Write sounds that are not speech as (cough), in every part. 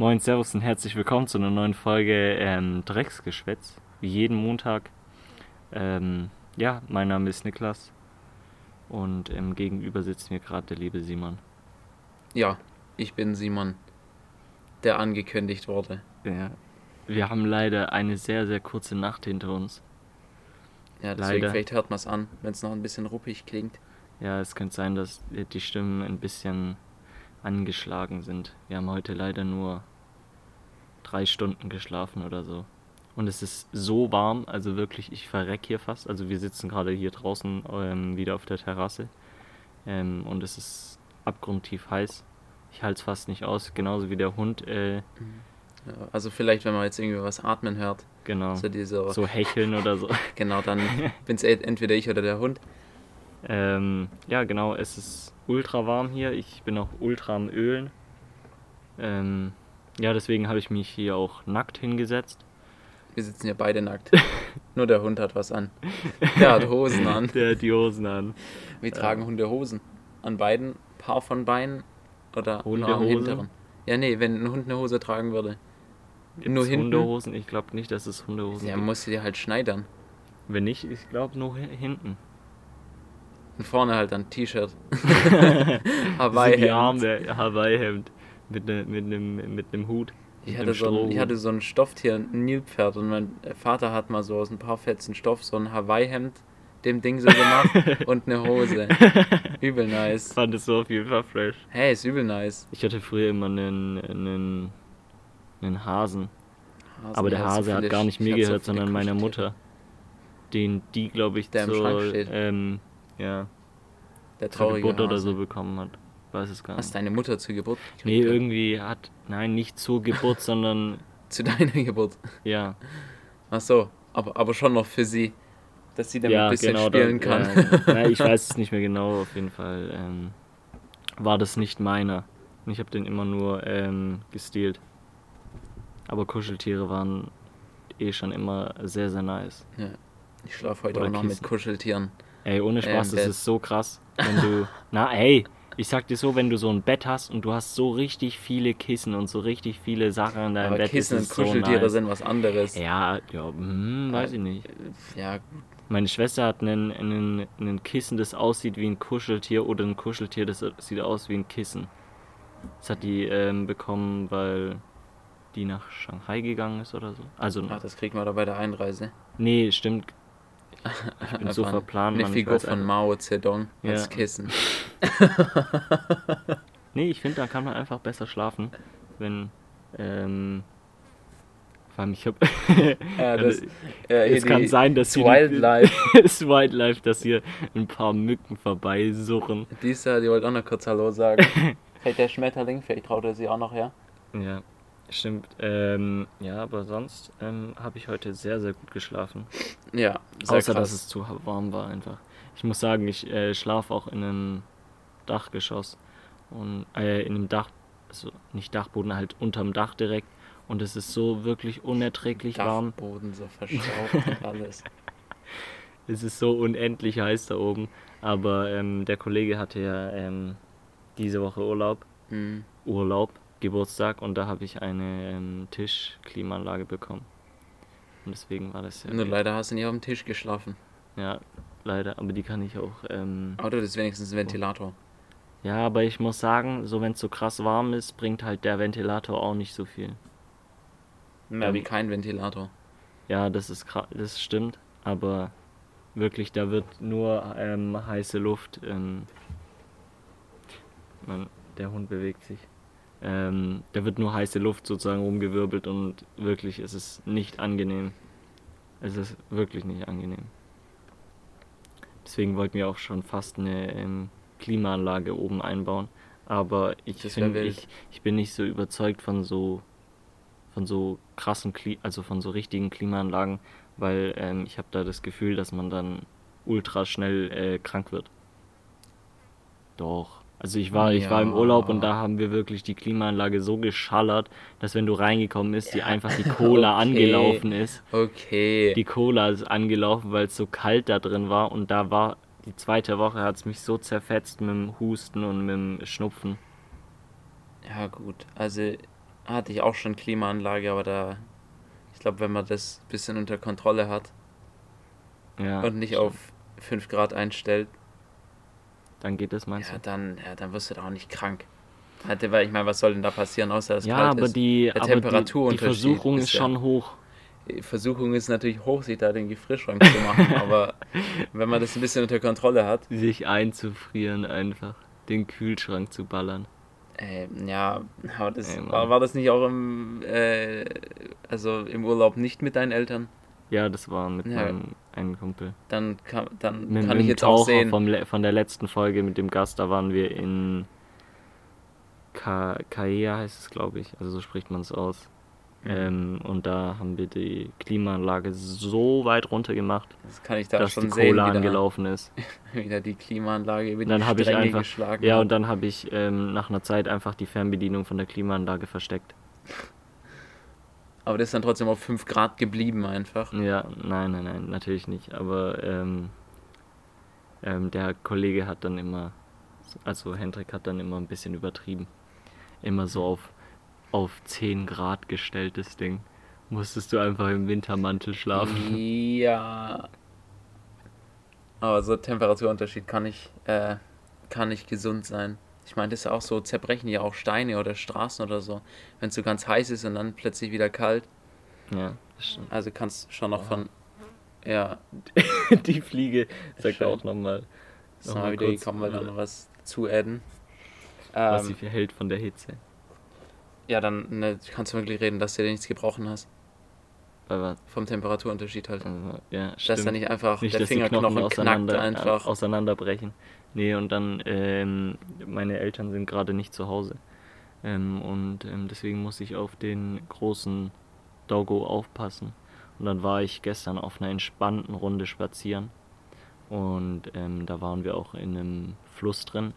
Moin, Servus und herzlich willkommen zu einer neuen Folge ähm, Drecksgeschwätz. Wie jeden Montag. Ähm, ja, mein Name ist Niklas und ähm, gegenüber sitzt mir gerade der liebe Simon. Ja, ich bin Simon, der angekündigt wurde. Ja, wir haben leider eine sehr, sehr kurze Nacht hinter uns. Ja, deswegen Leider. vielleicht hört man es an, wenn es noch ein bisschen ruppig klingt. Ja, es könnte sein, dass die Stimmen ein bisschen angeschlagen sind. Wir haben heute leider nur drei Stunden geschlafen oder so. Und es ist so warm, also wirklich, ich verreck hier fast. Also wir sitzen gerade hier draußen ähm, wieder auf der Terrasse. Ähm, und es ist abgrundtief heiß. Ich halte es fast nicht aus, genauso wie der Hund. Äh, also vielleicht, wenn man jetzt irgendwie was atmen hört, genau. so dieser, So hecheln oder so. (laughs) genau, dann (laughs) bin es entweder ich oder der Hund. Ähm, ja, genau, es ist ultra warm hier. Ich bin auch ultra am Ölen. Ähm, ja, deswegen habe ich mich hier auch nackt hingesetzt. Wir sitzen hier beide nackt. (laughs) Nur der Hund hat was an. Der hat Hosen an. (laughs) Der hat die Hosen an. Wir tragen Hunde Hosen. An beiden Paar von Beinen oder nur am Hundehosen? hinteren. Ja, nee, wenn ein Hund eine Hose tragen würde. Nur Gibt's hinten? Hundehosen? Ich glaube nicht, dass es Hundehosen gibt. muss sie halt schneidern. Wenn nicht, ich glaube nur hi- hinten. Und vorne halt ein T-Shirt. (laughs) Hawaii-Hemd. Hawaii-Hemd mit ne, mit einem mit nem Hut. Ich mit hatte, nem so ein, ich hatte so ein Stofftier, ein Nilpferd und mein Vater hat mal so aus ein paar Fetzen Stoff so ein Hawaii-Hemd dem Ding so gemacht (laughs) und eine Hose. (laughs) Übel nice. fand es so auf jeden Fall fresh. Hey, ist übel nice. Ich hatte früher immer einen, einen, einen Hasen. Hasen, Aber der ich hatte Hase hat gar nicht ich mir hatte so gehört, sondern meiner. Mutter. Den die, glaube ich, Der im zur, Schrank steht. ähm, ja, Der traurige Geburt oder so bekommen hat. Weiß es gar Hast nicht. deine Mutter zur Geburt Nee, irgendwie hat, nein, nicht zur Geburt, sondern, (laughs) Zu deiner Geburt. ja. Ach so, aber, aber schon noch für sie. Dass sie damit ja, ein bisschen genau. spielen da, kann. Ja, nein, ich weiß es nicht mehr genau, auf jeden Fall. Ähm, war das nicht meiner. Und Ich habe den immer nur ähm, gestealt. Aber Kuscheltiere waren eh schon immer sehr, sehr nice. Ja. Ich schlafe heute Oder auch noch mit Kissen. Kuscheltieren. Ey, ohne Spaß, im das ist so krass, wenn du. (laughs) Na, ey, ich sag dir so, wenn du so ein Bett hast und du hast so richtig viele Kissen und so richtig viele Sachen in deinem Aber Bett, Kissen und so Kuscheltiere nice. sind was anderes. Ja, ja, hm, weiß ich nicht. Ja, Meine Schwester hat einen, einen, einen Kissen, das aussieht wie ein Kuscheltier oder ein Kuscheltier, das sieht aus wie ein Kissen. Das hat die ähm, bekommen, weil die nach Shanghai gegangen ist oder so. Also, Ach, das kriegt man da bei der Einreise. nee, stimmt. Ich bin so verplant, Eine Mann, Figur von Mao Zedong als Ja. Kissen. (laughs) Nee, ich finde, da kann man einfach besser schlafen, wenn, ähm, ich hab, (laughs) Ja, das, (laughs) ja, es kann sein, dass hier Wildlife. das Wildlife, dass hier ein paar Mücken vorbeisurren. Dieser, die wollte auch noch kurz Hallo sagen. vielleicht der Schmetterling, vielleicht traut er sie auch noch her. Ja, stimmt. Ähm, ja, aber sonst ähm, habe ich heute sehr, sehr gut geschlafen. Ja, sehr Außer, dass krass. es zu warm war einfach. Ich muss sagen, ich äh, schlafe auch in einem Dachgeschoss. Und, äh, in einem Dach, also nicht Dachboden, halt unterm Dach direkt. Und es ist so wirklich unerträglich warm. Dachboden so verstaubt und alles. (laughs) Es ist so unendlich heiß da oben. Aber ähm, der Kollege hatte ja ähm, diese Woche Urlaub. Hm. Urlaub, Geburtstag. Und da habe ich eine ähm, Tischklimaanlage bekommen. Und deswegen war das ja. Nur leider hast du nicht auf dem Tisch geschlafen. Ja, leider. Aber die kann ich auch. Ähm, Aber du wenigstens einen Ventilator. ja, aber ich muss sagen, so wenn es so krass warm ist, bringt halt der Ventilator auch nicht so viel. Mehr Ähm, wie kein Ventilator. Ja, das ist das stimmt. Aber wirklich, da wird nur ähm, heiße Luft. Ähm, man, der Hund bewegt sich. Ähm, da wird nur heiße Luft sozusagen rumgewirbelt und wirklich, es ist nicht angenehm. Es ist wirklich nicht angenehm. Deswegen wollten wir auch schon fast eine ähm, Klimaanlage oben einbauen. Aber ich wild. ich, ich bin nicht so überzeugt von so von so krassen, Kli also von so richtigen Klimaanlagen, weil ähm, ich habe da das Gefühl, dass man dann ultra schnell äh, krank wird. Doch. Also ich war, ich war im Ja. Urlaub und da haben wir wirklich die Klimaanlage so geschallert, dass wenn du reingekommen bist, die einfach die Cola (laughs) okay. angelaufen ist. Okay. Die Cola ist angelaufen, weil es so kalt da drin war und da war die zweite Woche hat es mich so zerfetzt mit dem Husten und mit dem Schnupfen. Ja, gut. Also hatte ich auch schon Klimaanlage, aber da, ich glaube, wenn man das ein bisschen unter Kontrolle hat Ja, und nicht stimmt. auf 5 Grad einstellt, Dann geht das, meinst ja, du? dann, ja, dann wirst du da auch nicht krank. Hatte, weil ich meine, was soll denn da passieren, außer dass es Ja, kalt aber ist? die, Der aber die, die Temperaturunterschied Versuchung ist ist ja- schon hoch. Die Versuchung ist natürlich hoch, sich da den Gefrierschrank zu machen, (laughs) aber wenn man das ein bisschen unter Kontrolle hat, Sich einzufrieren einfach. Den Kühlschrank zu ballern. äh, ja, das, Ey, war, war das nicht auch im, äh, also im Urlaub nicht mit deinen Eltern? Ja, das war mit Ja. meinem einen Kumpel. Dann kann, dann Mit, kann mit ich jetzt auch Taucher sehen. vom, von der letzten Folge mit dem Gast, da waren wir in Ka Kaea heißt es, glaube ich. Also so spricht man es aus. Mhm. Ähm, und da haben wir die Klimaanlage so weit runter gemacht, Das kann ich da dass schon die sehen, Cola wieder, angelaufen ist. (laughs) wieder die Klimaanlage über dann die habe ich Stränge einfach, geschlagen. ja, und dann habe ich ähm, nach einer Zeit einfach die Fernbedienung von der Klimaanlage versteckt. (laughs) aber das ist dann trotzdem auf 5 Grad geblieben einfach. Ja, nein, nein, nein, natürlich nicht. Aber ähm, ähm, der Kollege hat dann immer, also Hendrik hat dann immer ein bisschen übertrieben. Immer so auf, auf 10 Grad gestellt, das Ding. Musstest du einfach im Wintermantel schlafen. Ja. Aber so Temperaturunterschied kann nicht, äh, kann nicht gesund sein. Ich meine, das ist ja auch so, zerbrechen ja auch Steine oder Straßen oder so. Wenn es so ganz heiß ist und dann plötzlich wieder kalt. Ja, das stimmt. Also kannst schon noch von. Ja, (laughs) Die Fliege sagt Schön. auch nochmal, ist Noch mal mal wieder kurz, gekommen, weil da äh, noch was zu adden. was sie Ähm, verhält von der Hitze. ja, dann ne, kannst du wirklich reden, dass du dir nichts gebrochen hast. Was? Vom Temperaturunterschied halt. Also, ja, Dass da stimmt. nicht einfach Nicht, der Knochen Fingerknochen knackt auseinander, einfach. äh, auseinanderbrechen. Nee, und dann, ähm, meine Eltern sind gerade nicht zu Hause. Ähm, und ähm, deswegen muss ich auf den großen Doggo aufpassen. Und dann war ich gestern auf einer entspannten Runde spazieren. Und ähm, da waren wir auch in einem Fluss drin.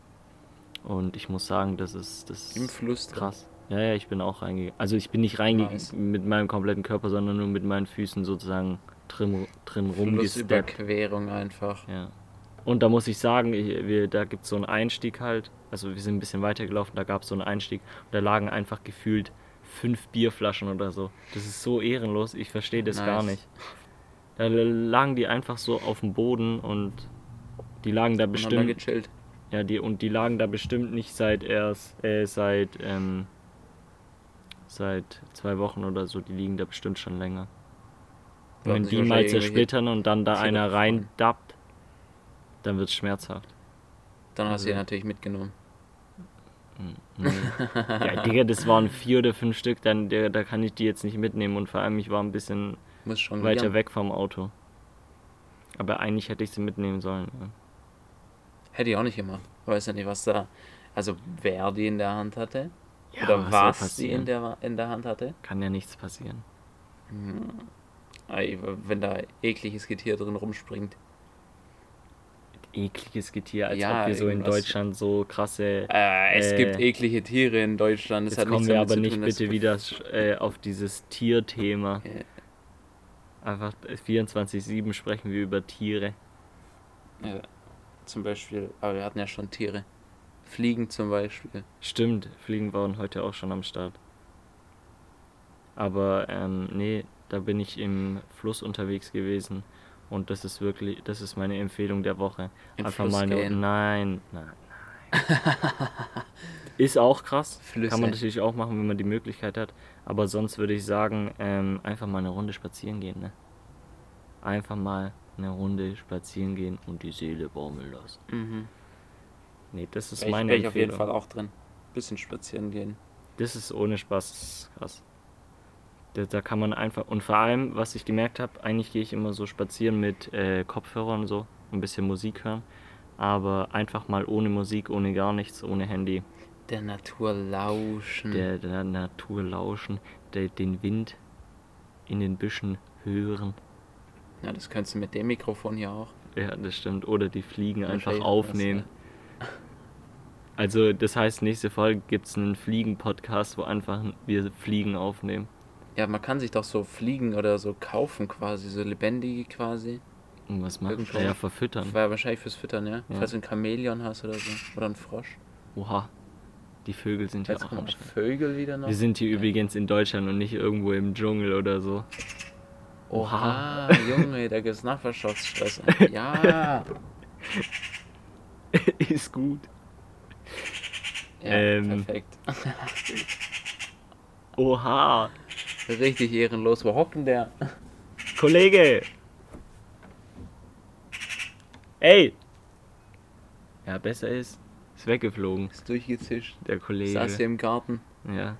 Und ich muss sagen, das ist, das Im Fluss krass. Ja, ja, ich bin auch reingegangen. Also ich bin nicht reingegangen Nice. mit meinem kompletten Körper, sondern nur mit meinen Füßen sozusagen drin, drin rumgesteppt. Flussüberquerung einfach. Ja. Und da muss ich sagen, ich, wir, da gibt es so einen Einstieg halt. Also wir sind ein bisschen weitergelaufen, da gab es so einen Einstieg. Und da lagen einfach gefühlt fünf Bierflaschen oder so. Das ist so ehrenlos, ich verstehe das gar Nice. nicht. Da lagen die einfach so auf dem Boden und die lagen da bestimmt. gechillt. Ja, die, und die lagen da bestimmt nicht seit erst, äh, seit, ähm, seit zwei Wochen oder so, die liegen da bestimmt schon länger. Und wenn sich die mal zersplittern und dann da einer gefallen. reindappt, dann wird's schmerzhaft. Dann hast du ihn Also- natürlich mitgenommen. Hm, ja, Digga, das waren vier oder fünf Stück, dann, der, da kann ich die jetzt nicht mitnehmen und vor allem ich war ein bisschen weiter gern. weg vom Auto. Aber eigentlich hätte ich sie mitnehmen sollen. Ja. Hätte ich auch nicht gemacht. Weiß ja nicht, was da. Also wer die in der Hand hatte. Ja, oder soll was sie in der, in der Hand hatte. Kann ja nichts passieren. Hm. Wenn da ekliges Getier drin rumspringt. Ekliges Getier, als Ja, ob wir so in Deutschland so krasse Äh, es Äh, gibt eklige Tiere in Deutschland. Das Jetzt hat kommen wir aber nicht tun, dass- bitte wieder äh, auf dieses Tierthema. Einfach äh, 24-7 sprechen wir über Tiere. Ja, zum Beispiel, aber wir hatten ja schon Tiere. Fliegen zum Beispiel. Stimmt, Fliegen waren heute auch schon am Start. Aber ähm, nee, da bin ich im Fluss unterwegs gewesen. Und das ist wirklich, das ist meine Empfehlung der Woche. Im Einfach Fluss mal gehen. nein, nein, nein. (laughs) ist auch krass. Flüsse. Kann man natürlich auch machen, wenn man die Möglichkeit hat. Aber sonst würde ich sagen, ähm, einfach mal eine Runde spazieren gehen, ne? Einfach mal eine Runde spazieren gehen und die Seele baumeln lassen. Mhm. Nee, das ist ich, meine ich auf jeden. Fall auch drin. Bisschen spazieren gehen. Das ist ohne Spaß das ist krass. Da, da kann man einfach. Und vor allem, was ich gemerkt habe, eigentlich gehe ich immer so spazieren mit äh, Kopfhörern und so, ein bisschen Musik hören. Aber einfach mal ohne Musik, ohne gar nichts, ohne Handy. Der Natur lauschen. Der, der Natur lauschen, der, den Wind in den Büschen hören. Ja, das könntest du mit dem Mikrofon hier auch. Ja, das stimmt. Oder die Fliegen einfach aufnehmen. Also, das heißt, nächste Folge gibt es einen Fliegen-Podcast, wo einfach wir Fliegen aufnehmen. Ja, man kann sich doch so Fliegen oder so kaufen quasi, so lebendige quasi. Und was machen Irgendwo. Ja, verfüttern. War ja wahrscheinlich fürs Füttern, ja? Ja. Falls du ein Chamäleon hast oder so. Oder ein Frosch. Oha. Die Vögel sind ja Jetzt auch kommen am. Vögel wieder noch. Wir sind hier Ja. übrigens in Deutschland und nicht irgendwo im Dschungel oder so. Oha, (laughs) Junge, da gibt's Nachbarschaftsstress. Ja. (laughs) Ist gut. Ja Ähm. perfekt. (laughs) Oha. Richtig ehrenlos. Wo hockt denn der? Kollege! Ey! Ja, besser ist, ist weggeflogen, Ist durchgezischt. der Kollege. Saß hier im Garten. Ja.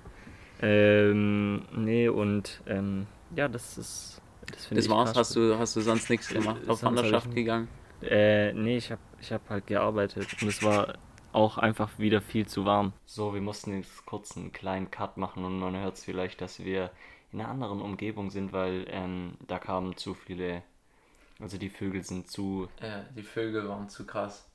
Ähm, nee, und, ähm, ja, das ist, das Das war's. Hast du, hast du sonst nichts Äh, gemacht? Auf Wanderschaft gegangen? Äh, nee, ich hab, ich hab halt gearbeitet und es war auch einfach wieder viel zu warm. So, wir mussten jetzt kurz einen kleinen Cut machen und man hört es vielleicht, dass wir in einer anderen Umgebung sind, weil ähm, da kamen zu viele, also die Vögel sind zu, Ja, die Vögel waren zu krass.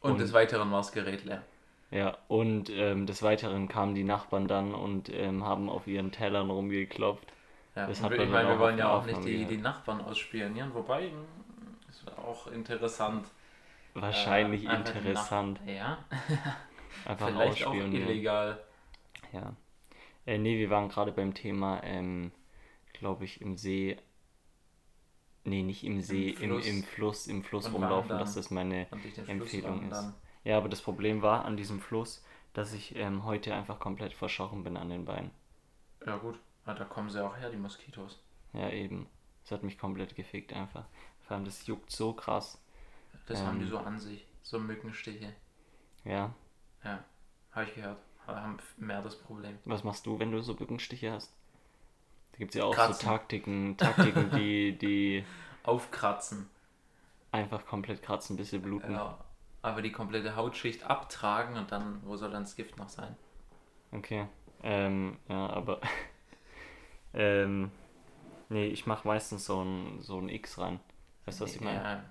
Und, Und- des Weiteren war das Gerät leer. ja, und ähm, des Weiteren kamen die Nachbarn dann und ähm, haben auf ihren Tellern rumgeklopft. Ja, Das hat ich meine, wir wollen ja auch nicht die, die Nachbarn ausspionieren, wobei mh, ist auch interessant. Wahrscheinlich Äh, interessant. Nach (laughs) ja, Einfach vielleicht auch illegal. Ja. Äh, nee, wir waren gerade beim Thema, ähm, glaube ich, im See. Nee, nicht im See, im, Fluss. im Fluss, im Fluss Und rumlaufen, dass das meine Empfehlung ist. wandern. Ja, aber das Problem war an diesem Fluss, dass ich ähm, heute einfach komplett verschochen bin an den Beinen. Ja gut, ah, da kommen sie auch her, die Moskitos. Ja, eben. Das hat mich komplett gefickt einfach. Vor allem, das juckt so krass. Das haben die Ähm. so an sich, so Mückenstiche. Ja. Ja, habe ich gehört. Haben mehr das Problem. Was machst du, wenn du so Bückenstiche hast? Da gibt es ja auch Kratzen. so Taktiken, Taktiken, die, (laughs) die Aufkratzen. einfach komplett kratzen, bis sie bluten. Ja, aber die komplette Hautschicht abtragen und dann, wo soll dann das Gift noch sein? Okay. Ähm, ja, aber. (laughs) ähm, nee, ich mache meistens so ein, so ein X rein. Weißt du, was ich meine? Ja,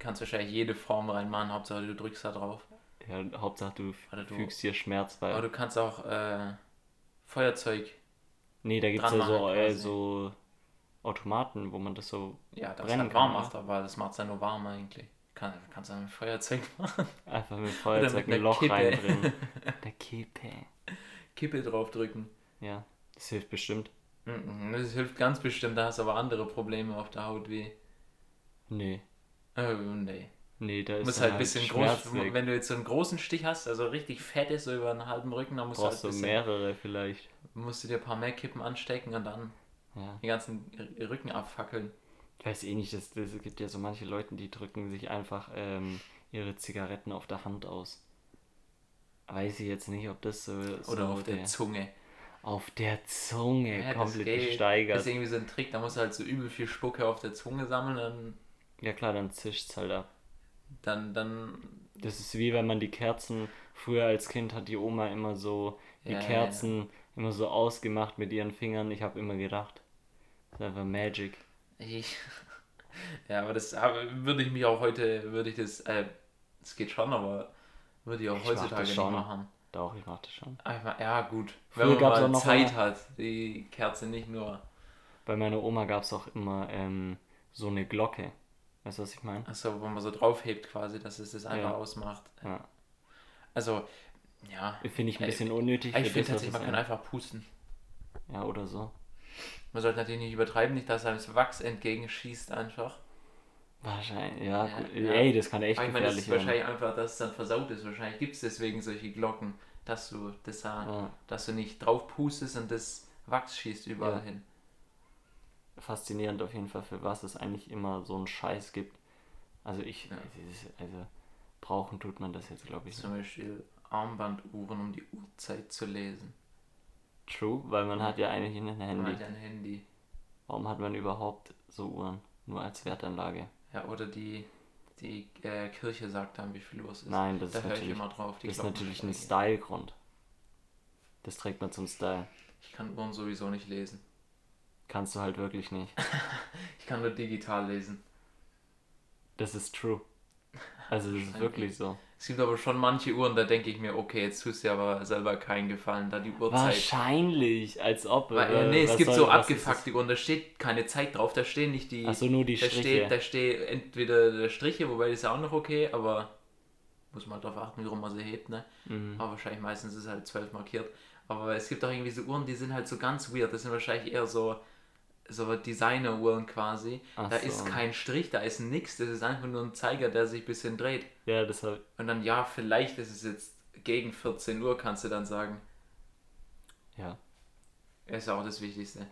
kannst wahrscheinlich jede Form reinmachen, Hauptsache du drückst da drauf. Ja. Hauptsache du, du- fügst dir Schmerz bei. Aber du kannst auch äh, Feuerzeug, nee, da gibt es ja so, äh, so Automaten, wo man das so ja, das brennen halt warm kann, macht, aber das macht es ja nur warm eigentlich. Kann, kannst du mit Feuerzeug machen. einfach mit Feuerzeug mit ein Loch Kippe. reindrehen. Der (laughs) Kippe. Kippe draufdrücken. Ja, das hilft bestimmt. Das hilft ganz bestimmt, da hast du aber andere Probleme auf der Haut wie. Nee. Äh, nee. Nee, da ist dann halt ein bisschen Schmerz groß, weg. wenn du jetzt so einen großen Stich hast, also richtig fett ist, so über einen halben Rücken, dann musst du halt Brauchst ein du bisschen, mehrere vielleicht. musst du dir ein paar mehr Kippen anstecken und dann Ja. den ganzen Rücken abfackeln. Ich weiß eh nicht, es das, gibt ja so manche Leute, die drücken sich einfach ähm, ihre Zigaretten auf der Hand aus. Weiß ich jetzt nicht, ob das so. so Oder auf der Zunge. auf der Zunge Ja, das komplett geht. gesteigert. Das ist irgendwie so ein Trick, da musst du halt so übel viel Spucke auf der Zunge sammeln, dann, Ja klar, dann zischt's halt ab. dann, dann Das ist wie wenn man die Kerzen, früher als Kind hat die Oma immer so die Ja, ja, Kerzen immer so ausgemacht mit ihren Fingern. Ich habe immer gedacht, das ist einfach Magic. ich. (laughs) Ja, aber das würde ich mich auch heute, würde ich das, äh, es geht schon, aber würde ich auch Ich heutzutage nicht schon. machen. Doch, ich mach das schon. Einfach, ja gut. Früher Wenn man mal noch Zeit hat, die Kerze nicht nur. Bei meiner Oma gab es auch immer ähm, so eine Glocke. Weißt du, was ich meine? Achso, wo man so draufhebt quasi, dass es das einfach Ja. ausmacht. Ja. Also, ja. Finde ich ein Ey, bisschen unnötig. Ich finde tatsächlich, man kann einfach pusten. Ja, oder so. Man sollte natürlich nicht übertreiben, nicht, dass einem das Wachs entgegenschießt einfach. Wahrscheinlich, ja, Ja, gut. ja. Ey, das kann echt Aber ich meine, das ist werden. wahrscheinlich einfach, dass es dann versaut ist. Wahrscheinlich gibt es deswegen solche Glocken, dass du das da, Ja. dass du nicht drauf pustest und das Wachs schießt überall hin. Faszinierend auf jeden Fall, für was es eigentlich immer so einen Scheiß gibt. Also ich, Ja. also brauchen tut man das jetzt, glaube ich, nicht. Zum Beispiel Armbanduhren, um die Uhrzeit zu lesen. True, weil man hat ja eigentlich ein Man Handy. hat ja ein Handy. Warum hat man überhaupt so Uhren? Nur als Wertanlage. Ja, oder die, die äh, Kirche sagt dann, wie viel Uhr es ist. Nein, das da ist natürlich, immer drauf. Die das ist natürlich ein. Style-Grund. Das trägt man zum Style. Ich kann Uhren sowieso nicht lesen. Kannst du halt wirklich nicht. (laughs) Ich kann nur digital lesen. Das ist true. Also das ist wirklich so. Es gibt aber schon manche Uhren, da denke ich mir, okay, jetzt tust du dir aber selber keinen Gefallen, da die Uhrzeit. Wahrscheinlich, als ob. Weil, äh, nee, es gibt soll- so abgefuckte Uhren, da steht keine Zeit drauf, da stehen nicht die. das? Ach so, nur die da Striche. steht, da steht entweder der Striche, wobei das ist ja auch noch okay, aber muss man darauf achten, wie rum man sie hebt, ne? Mhm. Aber wahrscheinlich meistens ist halt 12 markiert. Aber es gibt auch irgendwie so Uhren, die sind halt so ganz weird. Das sind wahrscheinlich eher so, so Designer-Uhren quasi. Ach da so. ist kein Strich, da ist nix. Das ist einfach nur ein Zeiger, der sich ein bisschen dreht. Ja, das hab, Und dann, ja, vielleicht ist es jetzt gegen 14 Uhr, kannst du dann sagen. ja. Ist auch das Wichtigste.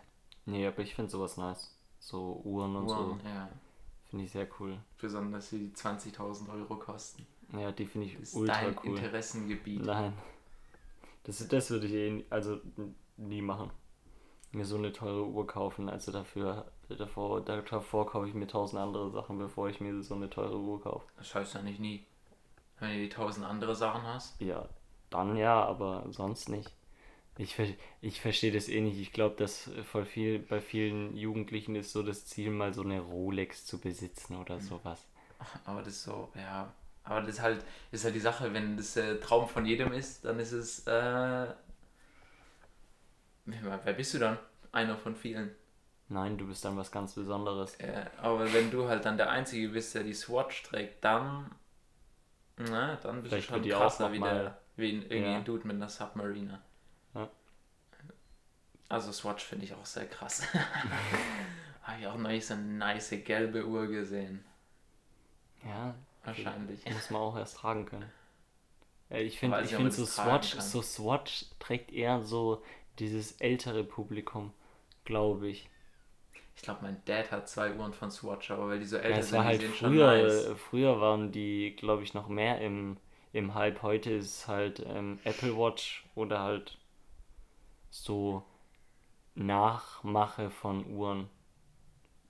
Nee, aber ich finde sowas nice. So Uhren und Uhren, so. ja. Finde ich sehr cool. Besonders die 20.000 Euro kosten. Ja, die finde ich Das ist ultra dein cool. Interessengebiet. Nein. Das, das würde ich eh also nie machen. Mir so eine teure Uhr kaufen. Also dafür, davor, davor kaufe ich mir tausend andere Sachen, bevor ich mir so eine teure Uhr kaufe. Das heißt ja nicht nie. Wenn du die tausend andere Sachen hast. Ja, dann ja, aber sonst nicht. Ich, ich verstehe das eh nicht. Ich glaube, dass voll viel, bei vielen Jugendlichen ist so das Ziel, mal so eine Rolex zu besitzen oder sowas. Aber das ist so, ja. Aber das ist halt, ist halt die Sache, wenn das äh, Traum von jedem ist, dann ist es, äh, wer bist du dann? Einer von vielen. Nein, du bist dann was ganz Besonderes. Äh, aber wenn du halt dann der Einzige bist, der die Swatch trägt, dann, na, dann bist Vielleicht du schon krasser wie, der, wie ein, irgendwie Ja. ein Dude mit einer Submariner. Ja. Also Swatch finde ich auch sehr krass. (laughs) Habe ich auch neulich so eine nice gelbe Uhr gesehen. Ja, Wahrscheinlich. muss man auch erst tragen können. Äh, Ich finde, ich ob finde so Swatch, kann. so Swatch trägt eher so dieses ältere Publikum, glaube ich. Ich glaube, mein Dad hat zwei Uhren von Swatch, aber weil die so älter Ja, sind, war die halt sehen schon früher, nice. äh, früher waren die, glaube ich, noch mehr im, im Hype. Heute ist halt ähm, Apple Watch oder halt so Nachmache von Uhren.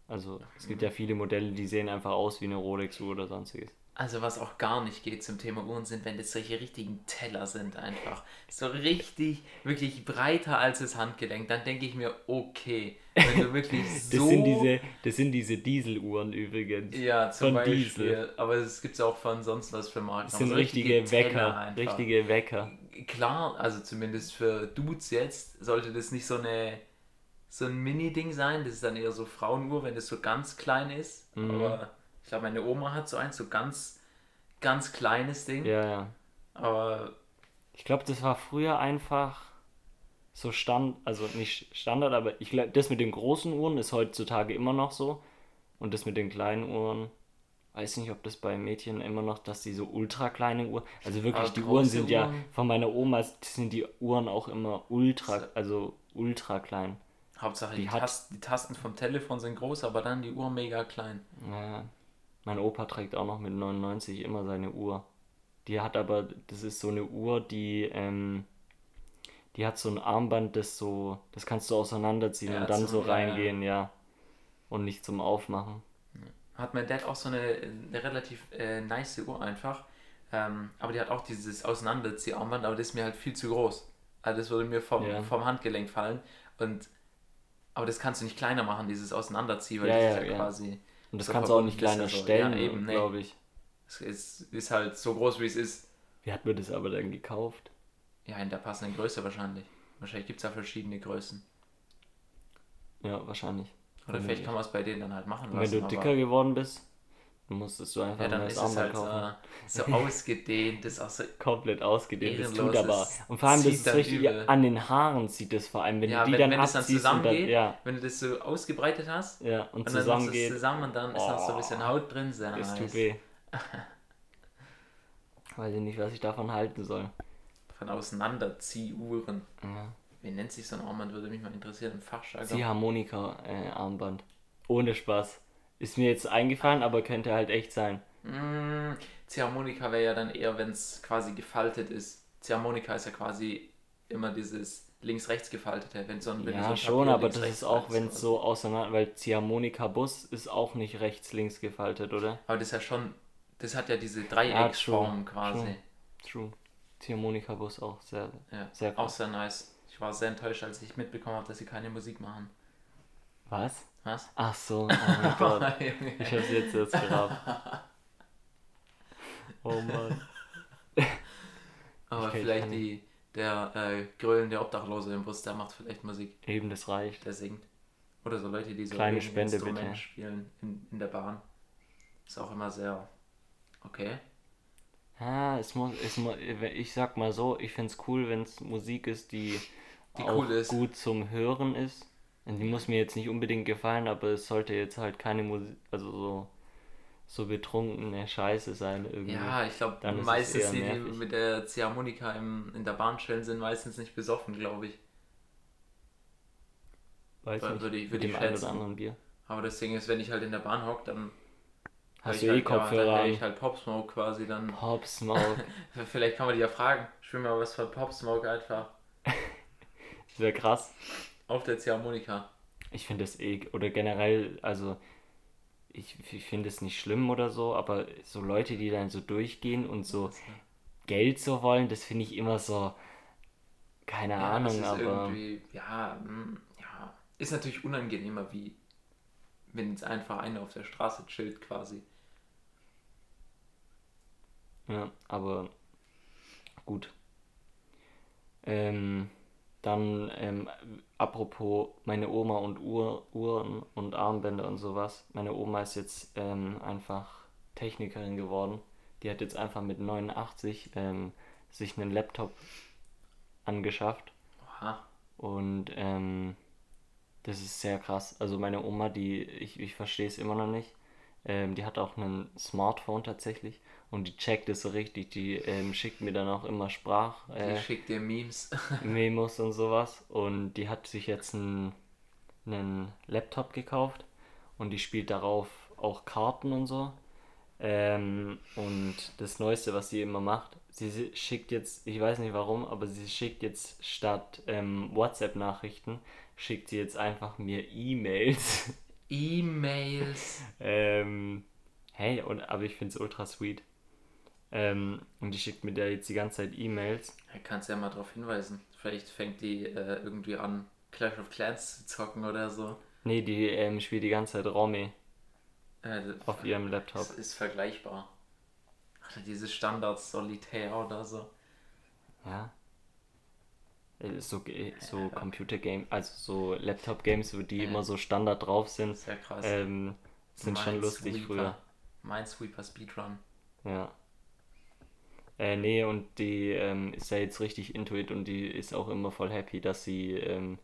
Also es gibt ja viele Modelle, die sehen einfach aus wie eine Rolex-Uhr oder sonstiges. Also was auch gar nicht geht zum Thema Uhren sind, wenn das solche richtigen Teller sind einfach. So richtig, wirklich breiter als das Handgelenk. Dann denke ich mir, okay, wenn du wirklich (laughs) Das so... sind diese, das sind diese Dieseluhren übrigens. Ja, zum von Beispiel. Diesel. Aber es gibt auch von sonst was für Marken. Das sind so richtige Teller Wecker, einfach. richtige Wecker. Klar, also zumindest für Dudes jetzt, sollte das nicht so eine so ein Mini-Ding sein. Das ist dann eher so Frauenuhr, wenn das so ganz klein ist. Mhm. Aber ich glaube, meine Oma hat so eins, so ganz, ganz kleines Ding. Ja, ja. Aber Ich glaube, das war früher einfach so Stand, also nicht Standard, aber ich glaube, das mit den großen Uhren ist heutzutage immer noch so. Und das mit den kleinen Uhren, weiß nicht, ob das bei Mädchen immer noch, dass die so ultra kleine Uhren, also wirklich, Aber die Uhren sind ja, Uhren- von meiner Oma sind die Uhren auch immer ultra, also ultra klein. Hauptsache die, Die Tasten, die Tasten vom Telefon sind groß, aber dann die Uhr mega klein. Ja, mein Opa trägt auch noch mit 99 immer seine Uhr. Die hat aber, das ist so eine Uhr, die, ähm, die hat so ein Armband, das so, das kannst du auseinanderziehen Ja, und dann so ja, ja. reingehen, ja. Und nicht zum Aufmachen. Hat mein Dad auch so eine, eine relativ äh, nice Uhr einfach. Ähm, aber die hat auch dieses Auseinanderzieharmband, aber das ist mir halt viel zu groß. Also das würde mir vom, Ja. vom Handgelenk fallen. Und aber das kannst du nicht kleiner machen, dieses Auseinanderziehen, weil Ja, das ja, ist ja. quasi. Und das so kannst du auch nicht das kleiner stellen, ja, eben, nee. glaube ich. Es ist, ist halt so groß, wie es ist. Wie hat man das aber dann gekauft? Ja, in der passenden Größe wahrscheinlich. Wahrscheinlich gibt es da verschiedene Größen. Ja, wahrscheinlich. Oder vielleicht kann man es bei denen dann halt machen Und lassen. wenn du dicker geworden bist, musstest du einfach ja, ein dann neues ist es Armband halt kaufen. so, so (laughs) ausgedehnt, das ist auch so Komplett ausgedehnt. Das tut aber. Und vor allem, das zieht ist dann richtig. übel. An den Haaren sieht das vor allem, wenn Ja, du die wenn, dann wenn dann abziehst und dann. zusammengeht, Ja, wenn du das so ausgebreitet hast ja, und, und dann du zusammengeht. es zusammen und dann ist noch so ein bisschen Haut drin, sehr Das nice. tut weh. (laughs) Weiß ich nicht, was ich davon halten soll. Von Auseinanderziehuhren. Ja. Wie nennt sich so ein Armband, würde mich mal interessieren, im Fachjargon. Ziehharmonika-Armband. Ohne Spaß. Ist mir jetzt eingefallen, aber könnte halt echt sein. Mm, Ziehharmonika wäre ja dann eher, wenn es quasi gefaltet ist. Ziehharmonika ist ja quasi immer dieses links-rechts gefaltete. Wenn so ein, wenn du so Ja, ein schon, Papier aber das ist auch, wenn es so auseinander, weil Ziehharmonika-Bus ist auch nicht rechts-links gefaltet, oder? Aber das ist ja schon, das hat ja diese Dreiecksform quasi. True. Ziehharmonika-Bus auch sehr, Ja, sehr auch krass. sehr nice. Ich war sehr enttäuscht, als ich mitbekommen habe, dass sie keine Musik machen. Was? Was? Ach so, (laughs) oh mein Gott. Ich hab's jetzt erst gerafft. Oh Mann. (laughs) Aber vielleicht die, der äh, grölende Obdachlose im Bus, der macht vielleicht Musik, Eben, das reicht. der singt. Oder so Leute, die so Kleine Spende, Instrument bitte. spielen in, in der Bahn. Ist auch immer sehr okay. Ja, es muss, es muss, ich sag mal so, ich find's cool, wenn es Musik ist, die, Die auch cool ist. gut zum Hören ist. Die muss mir jetzt nicht unbedingt gefallen, aber es sollte jetzt halt keine Musik, also so, so betrunkene Scheiße sein irgendwie. Ja, ich glaube, Dann meistens die, die mit der Ziehharmonika im, in der Bahn chillen, sind meistens nicht besoffen, glaube ich. Weiß Würde nicht, ich- mit würde ich dem einen oder anderen Bier. Aber das Ding ist, wenn ich halt in der Bahn hocke, dann Hast ich du eh halt, ja, Kopfhörer dann hör an? ich halt Pop Smoke quasi dann. Pop Smoke. (laughs) Vielleicht kann man die ja fragen. Spiel mal was von Pop Smoke einfach (laughs) das wäre krass. Auf der Ziehharmonika. Ich finde es eh, oder generell, also ich, ich finde es nicht schlimm oder so, aber so Leute, die dann so durchgehen und so Geld so wollen, das finde ich immer so, keine Ja, Ahnung, aber irgendwie, ja, mm, ja, ist natürlich unangenehmer, wie wenn jetzt einfach einer auf der Straße chillt quasi. ja, aber gut. Ähm, dann, ähm, apropos meine Oma und Uhr, Uhren und Armbänder und sowas. Meine Oma ist jetzt ähm, einfach Technikerin geworden. Die hat jetzt einfach mit 89 ähm, sich einen Laptop angeschafft. Oha. Und ähm, das ist sehr krass. Also meine Oma, die, ich, ich verstehe es immer noch nicht. Ähm, die hat auch ein Smartphone tatsächlich und die checkt es so richtig. Die ähm, schickt mir dann auch immer Sprach. Die Äh, schickt dir Memes. (laughs) Memos und sowas. Und die hat sich jetzt einen, einen Laptop gekauft und die spielt darauf auch Karten und so. Ähm, und das Neueste, was sie immer macht, sie si- schickt jetzt, ich weiß nicht warum, aber sie schickt jetzt statt ähm, WhatsApp-Nachrichten, schickt sie jetzt einfach mir E-Mails. (laughs) E-Mails. ähm, hey, und, aber ich finde es ultra sweet. Ähm, und die schickt mir da jetzt die ganze Zeit E-Mails. Kannst ja mal darauf hinweisen. Vielleicht fängt die äh, irgendwie an, Clash of Clans zu zocken oder so. Nee, die ähm, spielt die ganze Zeit Romy. Äh, auf ihrem Laptop. Das ist vergleichbar. Oder diese Standards Solitär oder so. Ja. Äh, So, so Computer-Game, also so Laptop-Games, wo die immer so Standard drauf sind, Sehr krass. ähm, sind schon lustig Minesweeper. früher. Minesweeper Speedrun. Ja. Äh, nee, und die ähm, ist ja jetzt richtig into it und die ist auch immer voll happy, dass sie, ähm,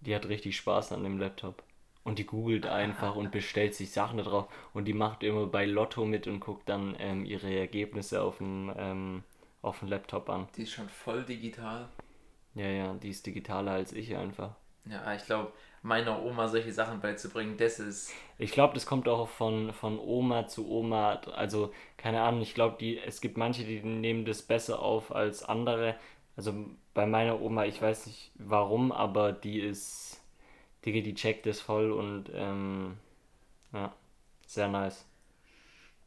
die hat richtig Spaß an dem Laptop. Und die googelt einfach und bestellt sich Sachen da drauf und die macht immer bei Lotto mit und guckt dann ähm, ihre Ergebnisse auf dem, ähm, auf dem Laptop an. Die ist schon voll digital. Ja, ja, die ist digitaler als ich einfach. Ja, ich glaube, meiner Oma solche Sachen beizubringen, das ist. Ich glaube, das kommt auch von, von Oma zu Oma. Also, keine Ahnung, ich glaube, die, es gibt manche, die nehmen das besser auf als andere. Also bei meiner Oma, ich weiß nicht warum, aber die ist, Digga, die checkt das voll und ähm, ja, sehr nice.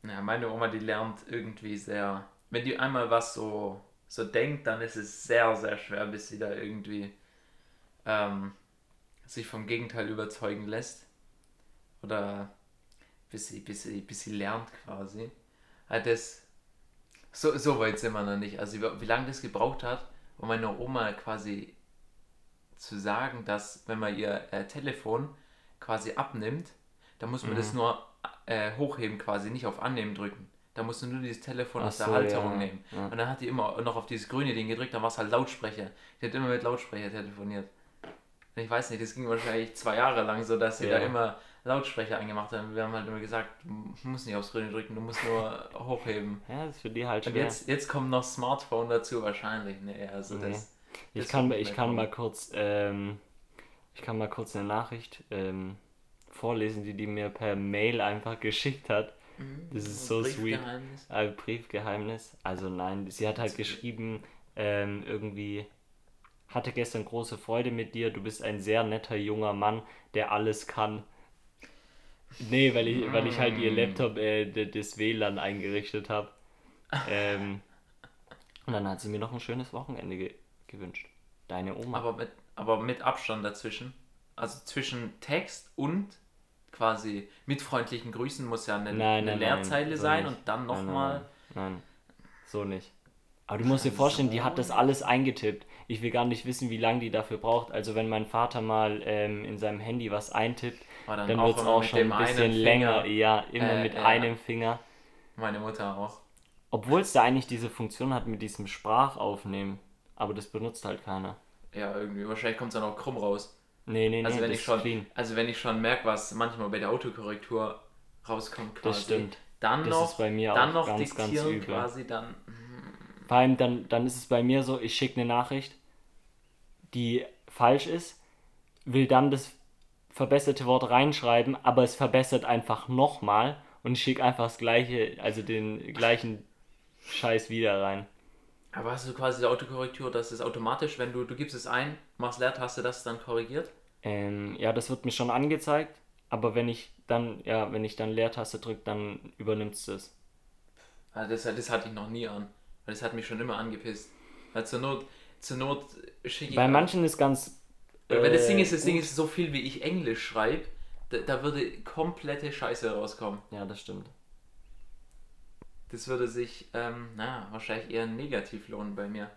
Ja, meine Oma, die lernt irgendwie sehr. Wenn die einmal was so, so denkt, dann ist es sehr, sehr schwer, bis sie da irgendwie ähm, sich vom Gegenteil überzeugen lässt. Oder bis sie, bis sie, bis sie lernt quasi. Das, so, so weit sind wir noch nicht. Also wie, wie lange das gebraucht hat, um meiner Oma quasi zu sagen, dass wenn man ihr äh, Telefon quasi abnimmt, dann muss man das nur äh, hochheben quasi, nicht auf Annehmen drücken. Da musst du nur dieses Telefon Ach aus der so, Halterung ja, nehmen. ja. Und dann hat die immer noch auf dieses grüne Ding gedrückt, dann war es halt Lautsprecher. Die hat immer mit Lautsprecher telefoniert. Und ich weiß nicht, das ging wahrscheinlich zwei Jahre lang so, dass sie Ja. da immer Lautsprecher angemacht haben. Wir haben halt immer gesagt, du musst nicht aufs Grüne drücken, du musst nur hochheben. (laughs) Ja, das ist für die halt Und schwer. jetzt, jetzt kommt noch Smartphone dazu wahrscheinlich. Nee, also Nee. das, Ich das kann, ich kann mal kurz, ähm, ich kann mal kurz eine Nachricht ähm, vorlesen, die die mir per Mail einfach geschickt hat. kommen. Das ist so sweet. Briefgeheimnis. Äh, Briefgeheimnis. Also nein, sie hat halt geschrieben, ähm, irgendwie hatte gestern große Freude mit dir. Du bist ein sehr netter junger Mann, der alles kann. Nee, weil ich, weil ich halt ihr Mm. Laptop äh, das WLAN eingerichtet habe. Ähm, und dann hat sie mir noch ein schönes Wochenende ge gewünscht. Deine Oma. Aber mit, aber mit Abstand dazwischen. Also zwischen Text und quasi mit freundlichen Grüßen muss ja eine, Nein, eine nein, Leerzeile nein, so sein nicht. und dann nochmal. Nein, nein, nein, so nicht. Aber du musst dir vorstellen, die hat das alles eingetippt. Ich will gar nicht wissen, wie lange die dafür braucht. Also wenn mein Vater mal ähm, in seinem Handy was eintippt, Aber dann dann auch wird es auch schon ein bisschen länger. Finger. Ja, immer Äh, mit ja. einem Finger. Meine Mutter auch. Obwohl es da eigentlich diese Funktion hat mit diesem Sprachaufnehmen. Aber das benutzt halt keiner. Ja, irgendwie. Wahrscheinlich kommt es dann auch krumm raus. Nee, nee, nee, Also wenn das ich schon, clean. also wenn ich schon merke, was manchmal bei der Autokorrektur rauskommt quasi. Das stimmt. Dann Das noch, ist bei mir dann auch noch ganz, ganz diktieren übel. quasi, dann. Vor allem dann, dann ist es bei mir so, ich schicke eine Nachricht, die falsch ist, will dann das verbesserte Wort reinschreiben, aber es verbessert einfach nochmal und ich schicke einfach das gleiche, also den gleichen Scheiß wieder rein. Aber hast du quasi die Autokorrektur, dass es automatisch, wenn du, du gibst es ein, machst Leertaste, das dann korrigiert? Ähm, ja, das wird mir schon angezeigt, aber wenn ich dann, ja, wenn ich dann Leertaste drücke, dann übernimmt es das. Also das, das hatte ich noch nie an. Weil das hat mich schon immer angepisst. Weil zur Not, zur Not schicke ich. Bei manchen ist ganz. Weil das Ding äh, ist, das Ding gut. ist so viel, wie ich Englisch schreibe, da, da würde komplette Scheiße rauskommen. Ja, das stimmt. Das würde sich, ähm, na, wahrscheinlich eher negativ lohnen bei mir.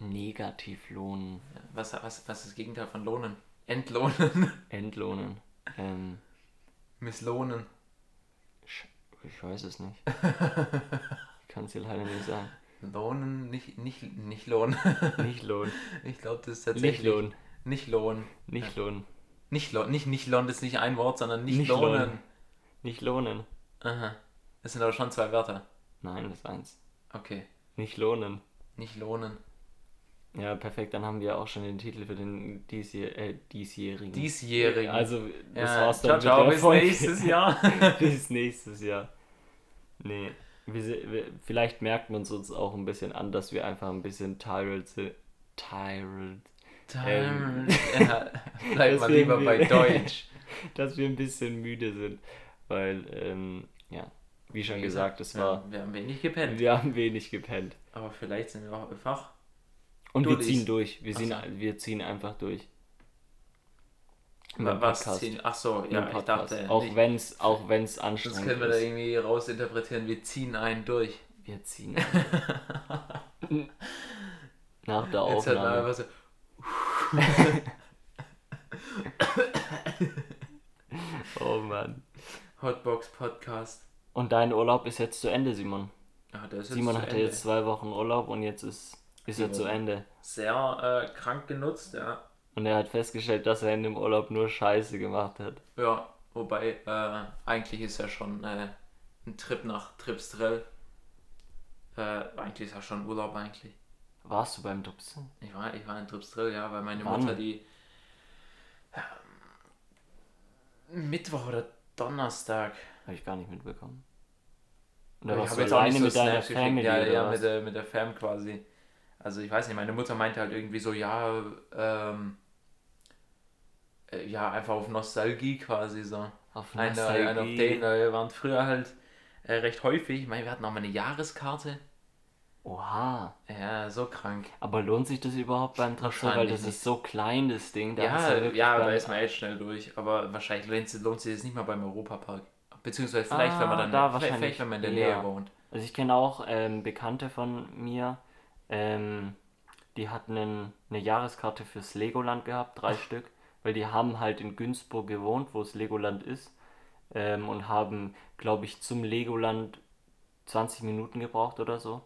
Negativlohn, Ja, Was, was, was ist das Gegenteil von lohnen? Entlohnen. (laughs) Entlohnen. Ähm, Misslohnen. ich weiß es nicht. Ich kann es dir leider nicht sagen. Lohnen, nicht, nicht, nicht lohnen. (laughs) Nicht lohn. Ich glaube, das ist tatsächlich. Nicht lohn. Nicht lohnen. Nicht lohn. Nicht lohnen. Nicht, nicht lohnen, das ist nicht ein Wort, sondern nicht, Nicht lohnen. lohnen. Nicht lohnen. Aha. Das sind aber schon zwei Wörter. Nein, das ist eins. Okay. Nicht lohnen. Nicht lohnen. Ja, perfekt. Dann haben wir auch schon den Titel für den diesjähr, äh, diesjährigen. Diesjährigen. Also, das ja, war's dann ciao, ciao, bis nächstes Jahr. (laughs) bis nächstes Jahr. Nee. Wir, wir, vielleicht merkt man es uns auch ein bisschen an, dass wir einfach ein bisschen tired sind. Tired. Ähm. (laughs) ja, bleib mal lieber bei wir- Deutsch. (laughs) dass wir ein bisschen müde sind. Weil, ähm, ja, wie schon Wie gesagt, es wir, war. wir haben wenig gepennt. Wir haben wenig gepennt. Aber vielleicht sind wir auch einfach. Und wir Dullis. ziehen durch. Wir, so. wir ziehen einfach durch. Was Podcast. Ach so, ja, ich dachte. auch wenn es auch wenn's Das anstrengend können wir da ist. irgendwie rausinterpretieren. Wir ziehen einen durch. Wir ziehen. (laughs) Nach der Jetzt hat man Aufnahme. einfach so. (laughs) Oh Mann. Hotbox Podcast. Und dein Urlaub ist jetzt zu Ende, Simon. Ist jetzt Simon hatte Ende. jetzt zwei Wochen Urlaub und jetzt ist, ist er zu. Ende. sehr äh, krank genutzt, ja. Und er hat festgestellt, dass er in dem Urlaub nur Scheiße gemacht hat. Ja, wobei äh, eigentlich ist ja schon äh, ein Trip nach Tripstrell. Äh, eigentlich ist ja schon Urlaub eigentlich. Warst du beim Dubsen? Ich war, ich war in Tripstrill, ja, weil meine Wann? Mutter die ähm, Mittwoch oder Donnerstag. Habe ich gar nicht mitbekommen. Und Ich da warst hab du jetzt auch alleine nicht so mit deiner. Family Ja, oder ja was? mit, der, mit der Fam quasi. Also ich weiß nicht, meine Mutter meinte halt irgendwie so, ja, ähm, äh, ja, einfach auf Nostalgie quasi so. Auf Ein, ein auf Nostalgie. den, äh, wir waren früher halt äh, recht häufig. Ich meine, wir hatten auch mal eine Jahreskarte. Oha. Ja, so krank. Aber lohnt sich das überhaupt beim Trapsel? Weil das nicht. ist so klein, das Ding. Da ja, wirklich ja, da ist man echt schnell durch. Aber wahrscheinlich lohnt, sich- das nicht mal beim Europapark. Beziehungsweise vielleicht, Ah, wenn man dann da vielleicht, wahrscheinlich vielleicht, wenn man in der. Nähe wohnt. Also ich kenne auch ähm, Bekannte von mir, ähm, die hatten einen, eine Jahreskarte fürs Legoland gehabt, drei Stück, weil die haben halt in Günzburg gewohnt, wo es Legoland ist, ähm, und haben, glaube ich, zum Legoland 20 Minuten gebraucht oder so.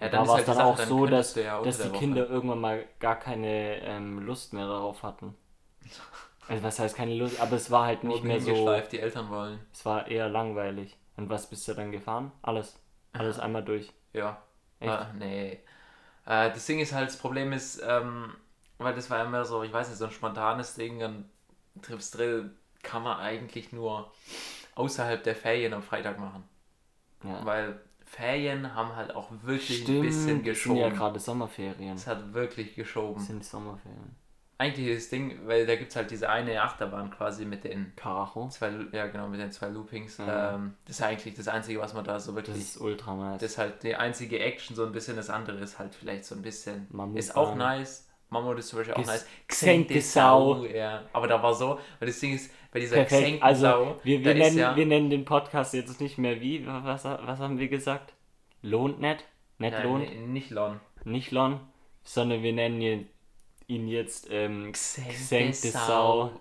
Ja, dann da war halt es dann Sache, auch dann so, dass, ja dass die Woche- Kinder irgendwann mal gar keine ähm, Lust mehr darauf hatten. (laughs) Also was heißt keine Lust, aber es war halt nicht mehr so, die Eltern wollen. es war eher langweilig. Und was bist du dann gefahren? Alles. Alles einmal durch. Ja. Echt? Ah, nee. Äh, das Ding ist halt, das Problem ist, ähm, weil das war immer so, ich weiß nicht, so ein spontanes Ding, dann Trips Drill kann man eigentlich nur außerhalb der Ferien am Freitag machen. Ja. Weil Ferien haben halt auch wirklich Stimmt, ein bisschen es sind geschoben. ja gerade Sommerferien. es hat wirklich geschoben. Es sind Sommerferien. Eigentlich ist das Ding, weil da gibt es halt diese eine Achterbahn quasi mit den Karacho, zwei, ja genau, mit den zwei Loopings. Mhm. Ähm, das ist eigentlich das Einzige, was man da so wirklich das ist ultra nice. Das ist halt die einzige Action, so ein bisschen. Das andere ist halt vielleicht so ein bisschen. Mammutbahn. Ist auch nice. Mammut ist zum Beispiel auch nice. gesenkte Sau. Ja, aber da war so, weil das Ding ist, bei dieser Perfekt. gesenkten Also, Sau, wir, wir, ist nennen, ja, wir nennen den Podcast jetzt nicht mehr wie. Was, was haben wir gesagt? Lohnt nicht? Nicht ja, lohnt? nicht Lon. Nicht Lon? Sondern wir nennen ihn, ihn jetzt ähm, Gesenkte Sau. Sau.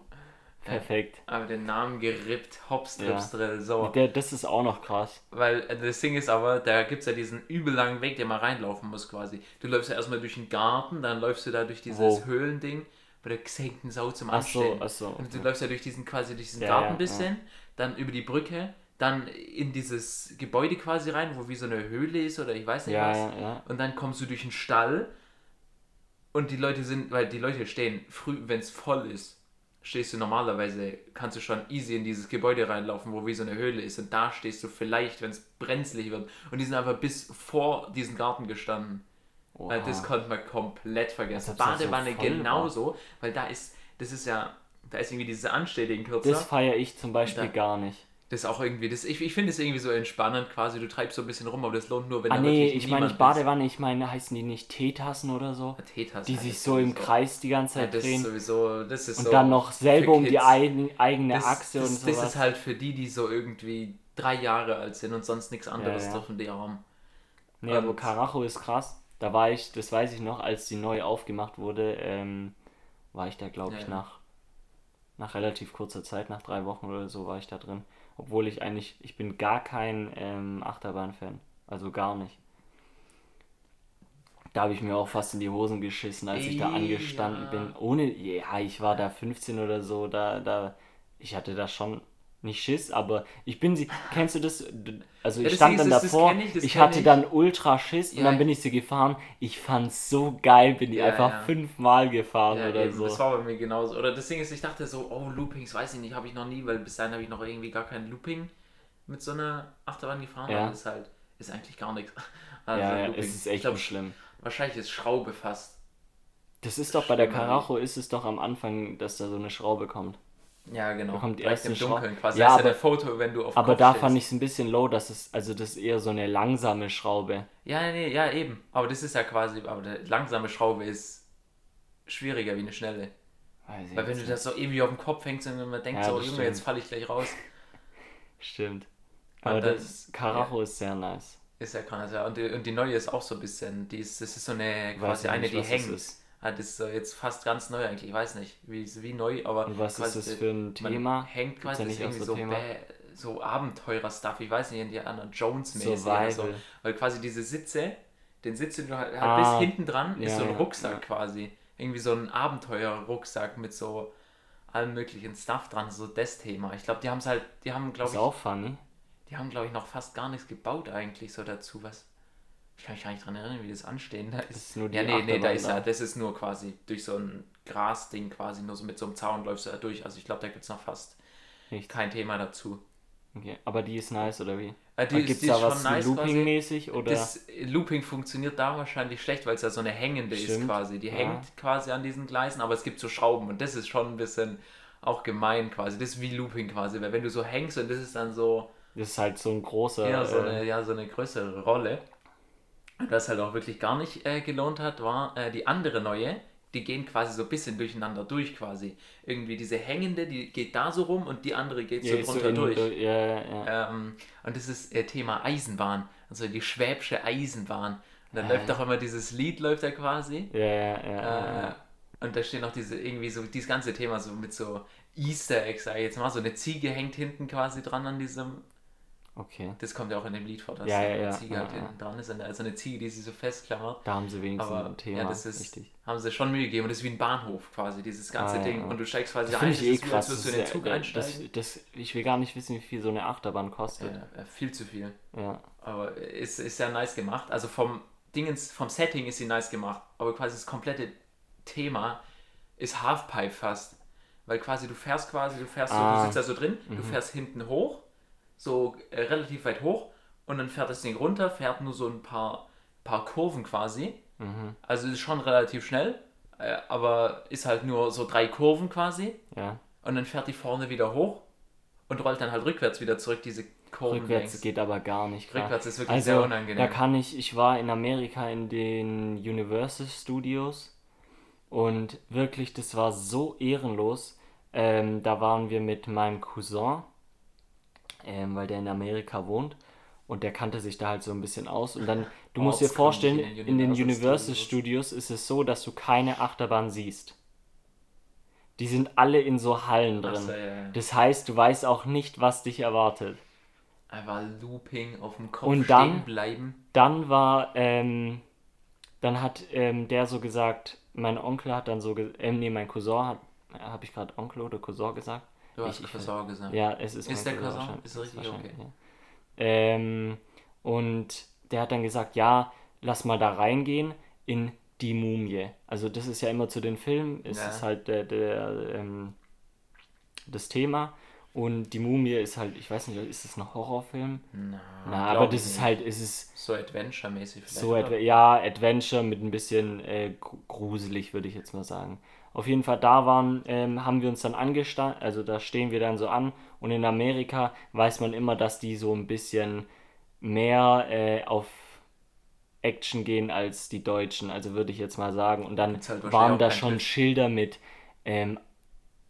Perfekt. Aber den Namen gerippt, Hops, Ja. Trips, Drill, so. Der, das ist auch noch krass. Weil äh, das Ding ist aber, da gibt es ja diesen übel langen Weg, den man reinlaufen muss quasi. Du läufst ja erstmal durch den Garten, dann läufst du da durch dieses Wo? Höhlending bei der gesenkten Sau zum Ach so, Anstehen. ach so, Und du läufst ja durch diesen quasi durch diesen Ja, Garten ja, ein bisschen, dann über die Brücke, dann in dieses Gebäude quasi rein, wo wie so eine Höhle ist oder ich weiß nicht Ja, was. ja, ja. Und dann kommst du durch den Stall und die Leute sind, weil die Leute stehen früh, wenn es voll ist, stehst du normalerweise, kannst du schon easy in dieses Gebäude reinlaufen, wo wie so eine Höhle ist und da stehst du vielleicht, wenn es brenzlig wird. Und die sind einfach bis vor diesen Garten gestanden. Weil das Oha. konnte man komplett vergessen. Das so Badewanne voll war. genauso, weil da ist, das ist ja, da ist irgendwie diese anständigen Kürzer. Das feiere ich zum Beispiel Da- gar nicht. Das ist auch irgendwie, das, ich, ich finde es irgendwie so entspannend quasi, du treibst so ein bisschen rum, aber das lohnt nur, wenn Ah da nee, ich meine nicht ist. Badewanne, ich meine, heißen die nicht Teetassen oder so? Teetassen Die sich das so im. Kreis die ganze Ja, Zeit das ist drehen. sowieso, das ist Und so dann noch selber um die eigen, eigene das, Achse das, und Das sowas. ist halt für die, die so irgendwie drei Jahre alt sind und sonst nichts anderes ja. dürfen die haben. Nee, aber Und- Karacho ist krass. Da war ich, das weiß ich noch, als die neu aufgemacht wurde, ähm, war ich da, glaube ich, Ja. nach, nach relativ kurzer Zeit, nach drei Wochen oder so, war ich da drin. Obwohl ich eigentlich, ich bin gar kein ähm, Achterbahn-Fan. Also gar nicht. Da habe ich mir auch fast in die Hosen geschissen, als ich da Ja. angestanden bin. Ohne, ja, ich war da 15 oder so, da, da, ich hatte da schon nicht Schiss, aber ich bin sie, kennst du das? Also Ja, ich das stand dann davor, ich, ich hatte ich. dann ultra Schiss und Ja, dann bin ja. ich sie gefahren. Ich fand's so geil, bin die Ja, einfach ja. fünfmal gefahren Ja, oder eben, so. das war bei mir genauso. Oder das Ding ist, ich dachte so, oh, Loopings, weiß ich nicht, habe ich noch nie, weil bis dahin habe ich noch irgendwie gar kein Looping mit so einer Achterbahn gefahren. Ja. Aber das ist halt, ist eigentlich gar nichts. (laughs) Also ja, ja, es ist Ich echt glaub, schlimm. Wahrscheinlich ist Schraube fast. Das ist doch bei der Karacho ist es doch am Anfang, dass da so eine Schraube kommt. Ja, genau. Da kommt erste im Dunkeln quasi. Ja, Ja, ist ja aber- der Foto, wenn du auf Aber Kopf da stehst. fand ich es ein bisschen low, dass es, also das ist eher so eine langsame Schraube. Ja, nee, ja, eben. Aber das ist ja quasi, aber eine langsame Schraube ist schwieriger wie eine schnelle. Weiß ich Weil wenn du das so irgendwie auf dem Kopf hängst und man denkt Ja, so, Junge, stimmt. jetzt falle ich gleich raus. Stimmt. Und Aber dann- das Karacho ist sehr nice. ist ja krass. Ja. Und, die, und die neue ist auch so ein bisschen, die ist, das ist so eine, quasi ja eine, nicht, die hängt. ist. Ah, das ist jetzt fast ganz neu eigentlich, ich weiß nicht, wie, wie neu, aber Und was ist quasi das für ein Thema? hängt quasi ja irgendwie so Thema? bä- so Abenteurer-Stuff, ich weiß nicht, Indiana Jones-mäßig oder so. Weil quasi diese Sitze, den Sitz, den du halt, halt Ah, bis hinten dran, ist ja, so ein Rucksack ja. quasi. Irgendwie so ein Abenteuer-Rucksack mit so allem möglichen Stuff dran, so das Thema. Ich glaube, die haben es halt, die haben, glaube Ist ich, auch funny. die haben, glaube ich, noch fast gar nichts gebaut eigentlich so dazu. Was? Ich kann mich gar nicht dran erinnern, wie das anstehen da ist. ist nur die ja, nee, nee, da ist ja, das ist nur quasi durch so ein Grasding quasi, nur so mit so einem Zaun läufst du da durch. Also ich glaube, da gibt es noch fast Echt? kein Thema dazu. Okay. Aber die ist nice, oder wie? Äh, die ist- Gibt's die da ist was nice. Looping-mäßig oder? Das Looping funktioniert da wahrscheinlich schlecht, weil es ja so eine hängende ist Stimmt, quasi. Die ja. hängt quasi an diesen Gleisen, aber es gibt so Schrauben und das ist schon ein bisschen auch gemein quasi. Das ist wie Looping quasi, weil wenn du so hängst und das ist dann so, Das ist halt so ein großer. Ja, so äh, eine, ja, so eine größere Rolle. Und was halt auch wirklich gar nicht äh, gelohnt hat, war äh, die andere neue. Die gehen quasi so ein bisschen durcheinander durch quasi. Irgendwie diese hängende, die geht da so rum und die andere geht ja, so ist so drunter in- durch. Ja, ja, ja. Ähm, und das ist äh, Thema Eisenbahn. Also die schwäbische Eisenbahn. Und dann läuft auch immer dieses Lied, läuft da quasi. Ja, ja, ja, Äh, und da stehen noch diese, irgendwie so, dieses ganze Thema so mit so Easter Eggs, sag ich jetzt mal. So eine Ziege hängt hinten quasi dran an diesem Okay. das kommt ja auch in dem Lied vor, dass Ja, ja, eine ja, Ziege ja, halt ja. hinten dran ist. Also eine Ziege, die sich so festklammert. Da haben sie wenigstens Aber ein Thema. ja, das ist, Richtig. haben sie schon Mühe gegeben. Und das ist wie ein Bahnhof quasi, dieses ganze Ah, Ding. Und du steigst quasi Das ein, ich eh ist krass. als würdest du in den Zug ja, einsteigen. das, das, ich will gar nicht wissen, wie viel so eine Achterbahn kostet. Äh, viel zu viel. Ja. Aber ist, ist ja nice gemacht. Also vom Dingens, vom Setting ist sie nice gemacht. Aber quasi das komplette Thema ist Halfpipe fast. Weil quasi du fährst quasi, du fährst so, Ah. du sitzt da so drin, du fährst hinten hoch, so äh, relativ weit hoch und dann fährt das Ding runter, fährt nur so ein paar, paar Kurven quasi. Also ist schon relativ schnell, äh, aber ist halt nur so drei Kurven quasi. Ja. Und dann fährt die vorne wieder hoch und rollt dann halt rückwärts wieder zurück, diese Kurven Rückwärts längs. geht aber gar nicht. Klar. Rückwärts ist wirklich also, sehr unangenehm. Da kann ich, ich war in Amerika in den Universal Studios und wirklich, das war so ehrenlos. Ähm, da waren wir mit meinem Cousin, ähm, weil der in Amerika wohnt und der kannte sich da halt so ein bisschen aus. Und dann, du musst dir vorstellen, in den in den Universal Studios. Studios ist es so, dass du keine Achterbahn siehst. Die sind alle in so Hallen drin. so, ja, ja. Das heißt, du weißt auch nicht, was dich erwartet. Einfach Looping auf dem Kopf Und dann- stehen bleiben. Dann war, ähm, dann hat ähm, der so gesagt, mein Onkel hat dann so, ähm, nee, mein Cousin hat, habe ich gerade Onkel oder Cousin gesagt? Du hast Ich- Cousin gesagt. Ja, es ist Ist der Cousin? Ist richtig? Okay. ja. Ähm, und der hat dann gesagt, ja, lass mal da reingehen in die Mumie. Also das ist ja immer zu den Filmen, es Ja. ist halt der, der, ähm, das Thema. Und die Mumie ist halt, ich weiß nicht, ist es ein Horrorfilm? Na, Na, aber das ist halt, es ist So Adventure-mäßig vielleicht. so etwa, ja, Adventure mit ein bisschen äh, gru- gruselig, würde ich jetzt mal sagen. Auf jeden Fall, da waren, ähm, haben wir uns dann angestanden, also da stehen wir dann so an und in Amerika weiß man immer, dass die so ein bisschen mehr äh, auf Action gehen als die Deutschen, also würde ich jetzt mal sagen. Und dann halt waren da schon. Schilder mit, ähm,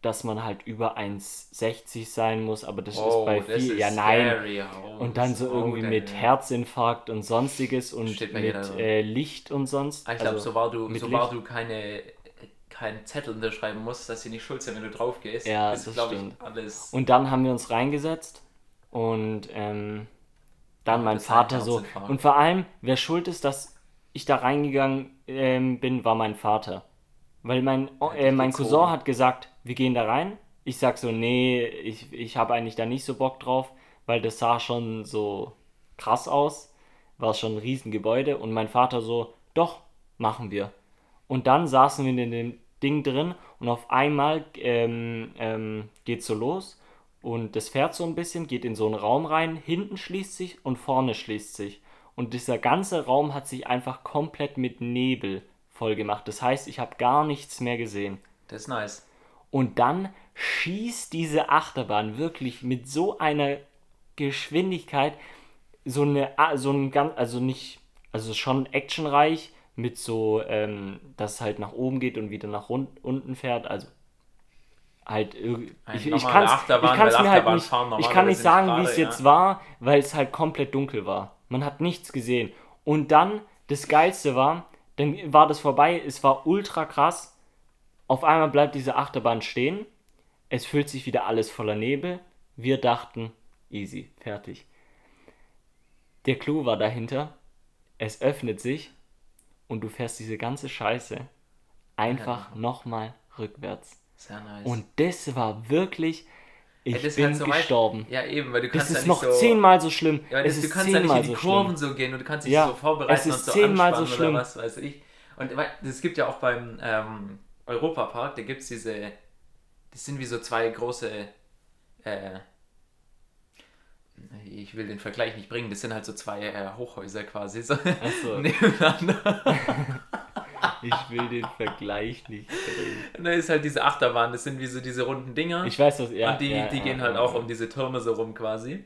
dass man halt über 1,60 sein muss, aber das Oh, ist bei das viel, ja nein. Oh, und dann so oh, irgendwie der- mit Herzinfarkt und sonstiges und mit äh, Licht und sonst. Ah, Ich glaube, also so war du, so war du keine keinen Zettel unterschreiben musst, dass sie nicht schuld sind, wenn du drauf gehst. Ja, ist, das glaube ich, alles. Und dann haben wir uns reingesetzt und ähm, dann mein Vater so. Und vor allem, wer schuld ist, dass ich da reingegangen ähm, bin, war mein Vater. Weil mein, äh, mein. Cousin hat gesagt, wir gehen da rein. Ich sag so, nee, ich, ich habe eigentlich da nicht so Bock drauf, weil das sah schon so krass aus. War schon ein Riesengebäude. Und mein Vater so, doch, machen wir. Und dann saßen wir in dem Ding drin und auf einmal ähm, ähm, geht's so los und das fährt so ein bisschen, geht in so einen Raum rein, hinten schließt sich und vorne schließt sich. Und dieser ganze Raum hat sich einfach komplett mit Nebel voll gemacht. Das heißt, ich habe gar nichts mehr gesehen. Das ist nice. Und dann schießt diese Achterbahn wirklich mit so einer Geschwindigkeit, so eine, so ein ganz, also nicht, also schon actionreich, mit so, ähm, dass es halt nach oben geht und wieder nach unten fährt, also halt irgendwie, ich, kann es mir halt nicht, ich kann nicht sagen, wie es gerade, jetzt ja. war, weil es halt komplett dunkel war. Man hat nichts gesehen. Und dann, das Geilste war, dann war das vorbei, es war ultra krass. Auf einmal bleibt diese Achterbahn stehen. Es füllt sich wieder alles voller Nebel. Wir dachten, easy, fertig. Der Clou war dahinter. Es öffnet sich und du fährst diese ganze Scheiße einfach nochmal rückwärts. Sehr nice. Und das war wirklich, ich das ist bin halt so weit- gestorben. Ja, eben, weil du Das kannst ja ist nicht noch so. zehnmal so schlimm. Ja, es das, du ist kannst ja nicht in die so Kurven schlimm. so gehen und du kannst dich Ja, so vorbereiten es ist und so zehnmal so schlimm. oder was weiß ich. Und es gibt ja auch beim ähm, Europapark, da gibt es diese, das sind wie so zwei große, äh, ich will den Vergleich nicht bringen, das sind halt so zwei äh, Hochhäuser quasi so so. (laughs) nebeneinander. Ich will den Vergleich nicht bringen. Da (laughs) ist halt diese Achterbahn, das sind wie so diese runden Dinger. Ich weiß, was ja. und die, ja, die ja, gehen halt ja, auch ja. um diese Türme so rum quasi.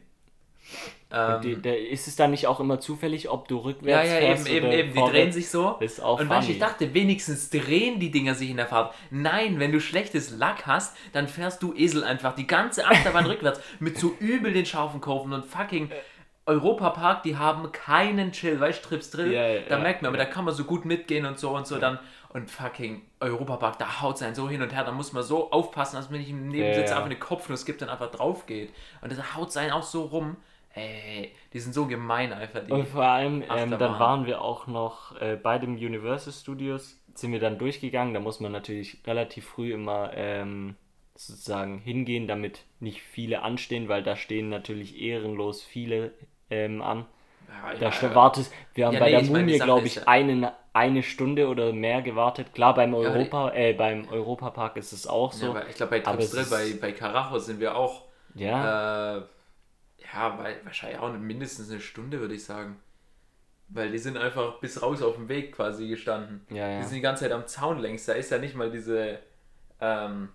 Ähm, die, da ist es dann nicht auch immer zufällig, ob du ja, rückwärts ja, fährst eben, eben, oder eben. Die vorwärts? drehen sich so. Das ist auch und funny. ich dachte, wenigstens drehen die Dinger sich in der Fahrt. Nein, wenn du schlechtes Lack hast, dann fährst du Esel einfach die ganze Achterbahn (laughs) rückwärts mit so übel den scharfen Kurven und fucking Europapark, die haben keinen Chill, weißt du, Trips Drill. Ja, ja, da ja, merkt man, aber da kann man so gut mitgehen und so und so dann. Und fucking Europapark, da haut es einen so hin und her, da muss man so aufpassen, dass man nicht im Nebensitz Ja, ja. einfach eine Kopfnuss gibt und einfach drauf geht. Und da haut es einen auch so rum. Ey, die sind so gemein einfach. Die. Und vor allem, ähm, dann waren wir auch noch äh, bei dem Universal Studios, sind wir dann durchgegangen. Da muss man natürlich relativ früh immer ähm, sozusagen hingehen, damit nicht viele anstehen, weil da stehen natürlich ehrenlos viele ähm, an. Ja, Da ja, wartest, wir haben Ja, bei nee, der Mumie, glaube ich, eine, eine Stunde oder mehr gewartet. Klar, beim Europa, äh, beim Europapark ist es auch so. Aber ich glaube, bei Trips bei, bei Carajo sind wir auch, ja. äh, ja, weil, wahrscheinlich auch mindestens eine Stunde, würde ich sagen. Weil die sind einfach bis raus auf dem Weg quasi gestanden. Ja, ja. Die sind die ganze Zeit am Zaun längs. Da ist ja nicht mal diese, ähm,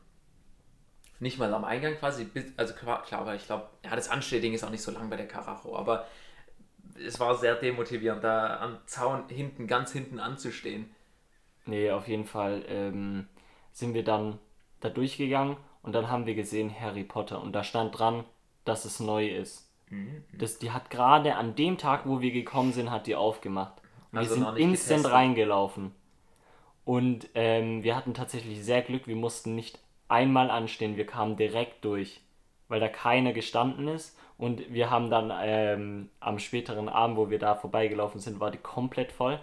nicht mal am Eingang quasi, also klar, aber ich glaube, ja, das Anstehding ist auch nicht so lang bei der Carajo, aber es war sehr demotivierend, da am Zaun hinten, ganz hinten anzustehen. Nee, auf jeden Fall ähm, sind wir dann da durchgegangen und dann haben wir gesehen Harry Potter und da stand dran, dass es neu ist. Mhm. Das, die hat gerade an dem Tag, wo wir gekommen sind, hat die aufgemacht. Und Also wir sind instant getestet. reingelaufen. Und ähm, wir hatten tatsächlich sehr Glück, wir mussten nicht einmal anstehen. Wir kamen direkt durch, weil da keiner gestanden ist. Und wir haben dann ähm, am späteren Abend, wo wir da vorbeigelaufen sind, war die komplett voll,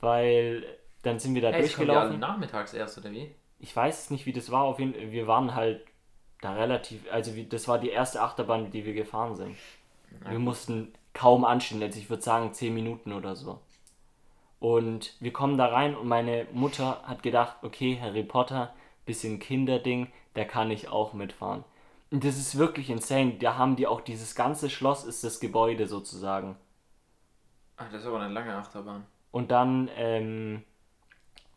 weil dann sind wir da Hey, durchgelaufen. nachmittags erst, oder wie? Ich weiß nicht, wie das war. Auf jeden wir waren halt da relativ, also wie, das war die erste Achterbahn, die wir gefahren sind. Wir mussten kaum anstehen, also ich würde sagen 10 Minuten oder so. Und wir kommen da rein und meine Mutter hat gedacht, okay, Harry Potter, bisschen Kinderding, da kann ich auch mitfahren. Und das ist wirklich insane. Da haben die auch dieses ganze Schloss ist das Gebäude sozusagen. Ah, das ist aber eine lange Achterbahn. Und dann, ähm,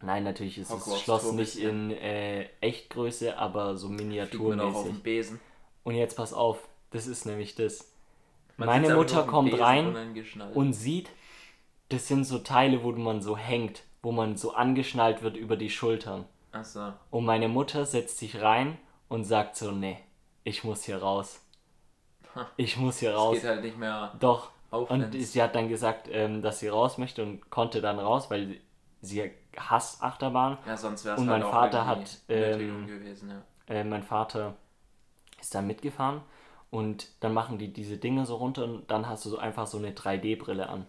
nein, natürlich ist das Hogwarts Schloss Tour nicht in äh, Echtgröße, aber so man auch auf miniaturmäßig. dem Besen. Und jetzt pass auf, das ist nämlich das. Man Meine Mutter kommt rein und sieht, das sind so Teile, wo man so hängt, wo man so angeschnallt wird über die Schultern. Achso. Und meine Mutter setzt sich rein und sagt so, nee, ich muss hier raus. Ich muss hier raus. geht halt nicht mehr Doch. auf. Und sie hat dann gesagt, ähm, dass sie raus möchte und konnte dann raus, weil sie hasst Achterbahn. ja, sonst wäre es und halt mein Vater hat, ähm, gewesen, ja. Äh, mein Vater ist da mitgefahren und dann machen die diese Dinge so runter und dann hast du so einfach so eine 3D-Brille an.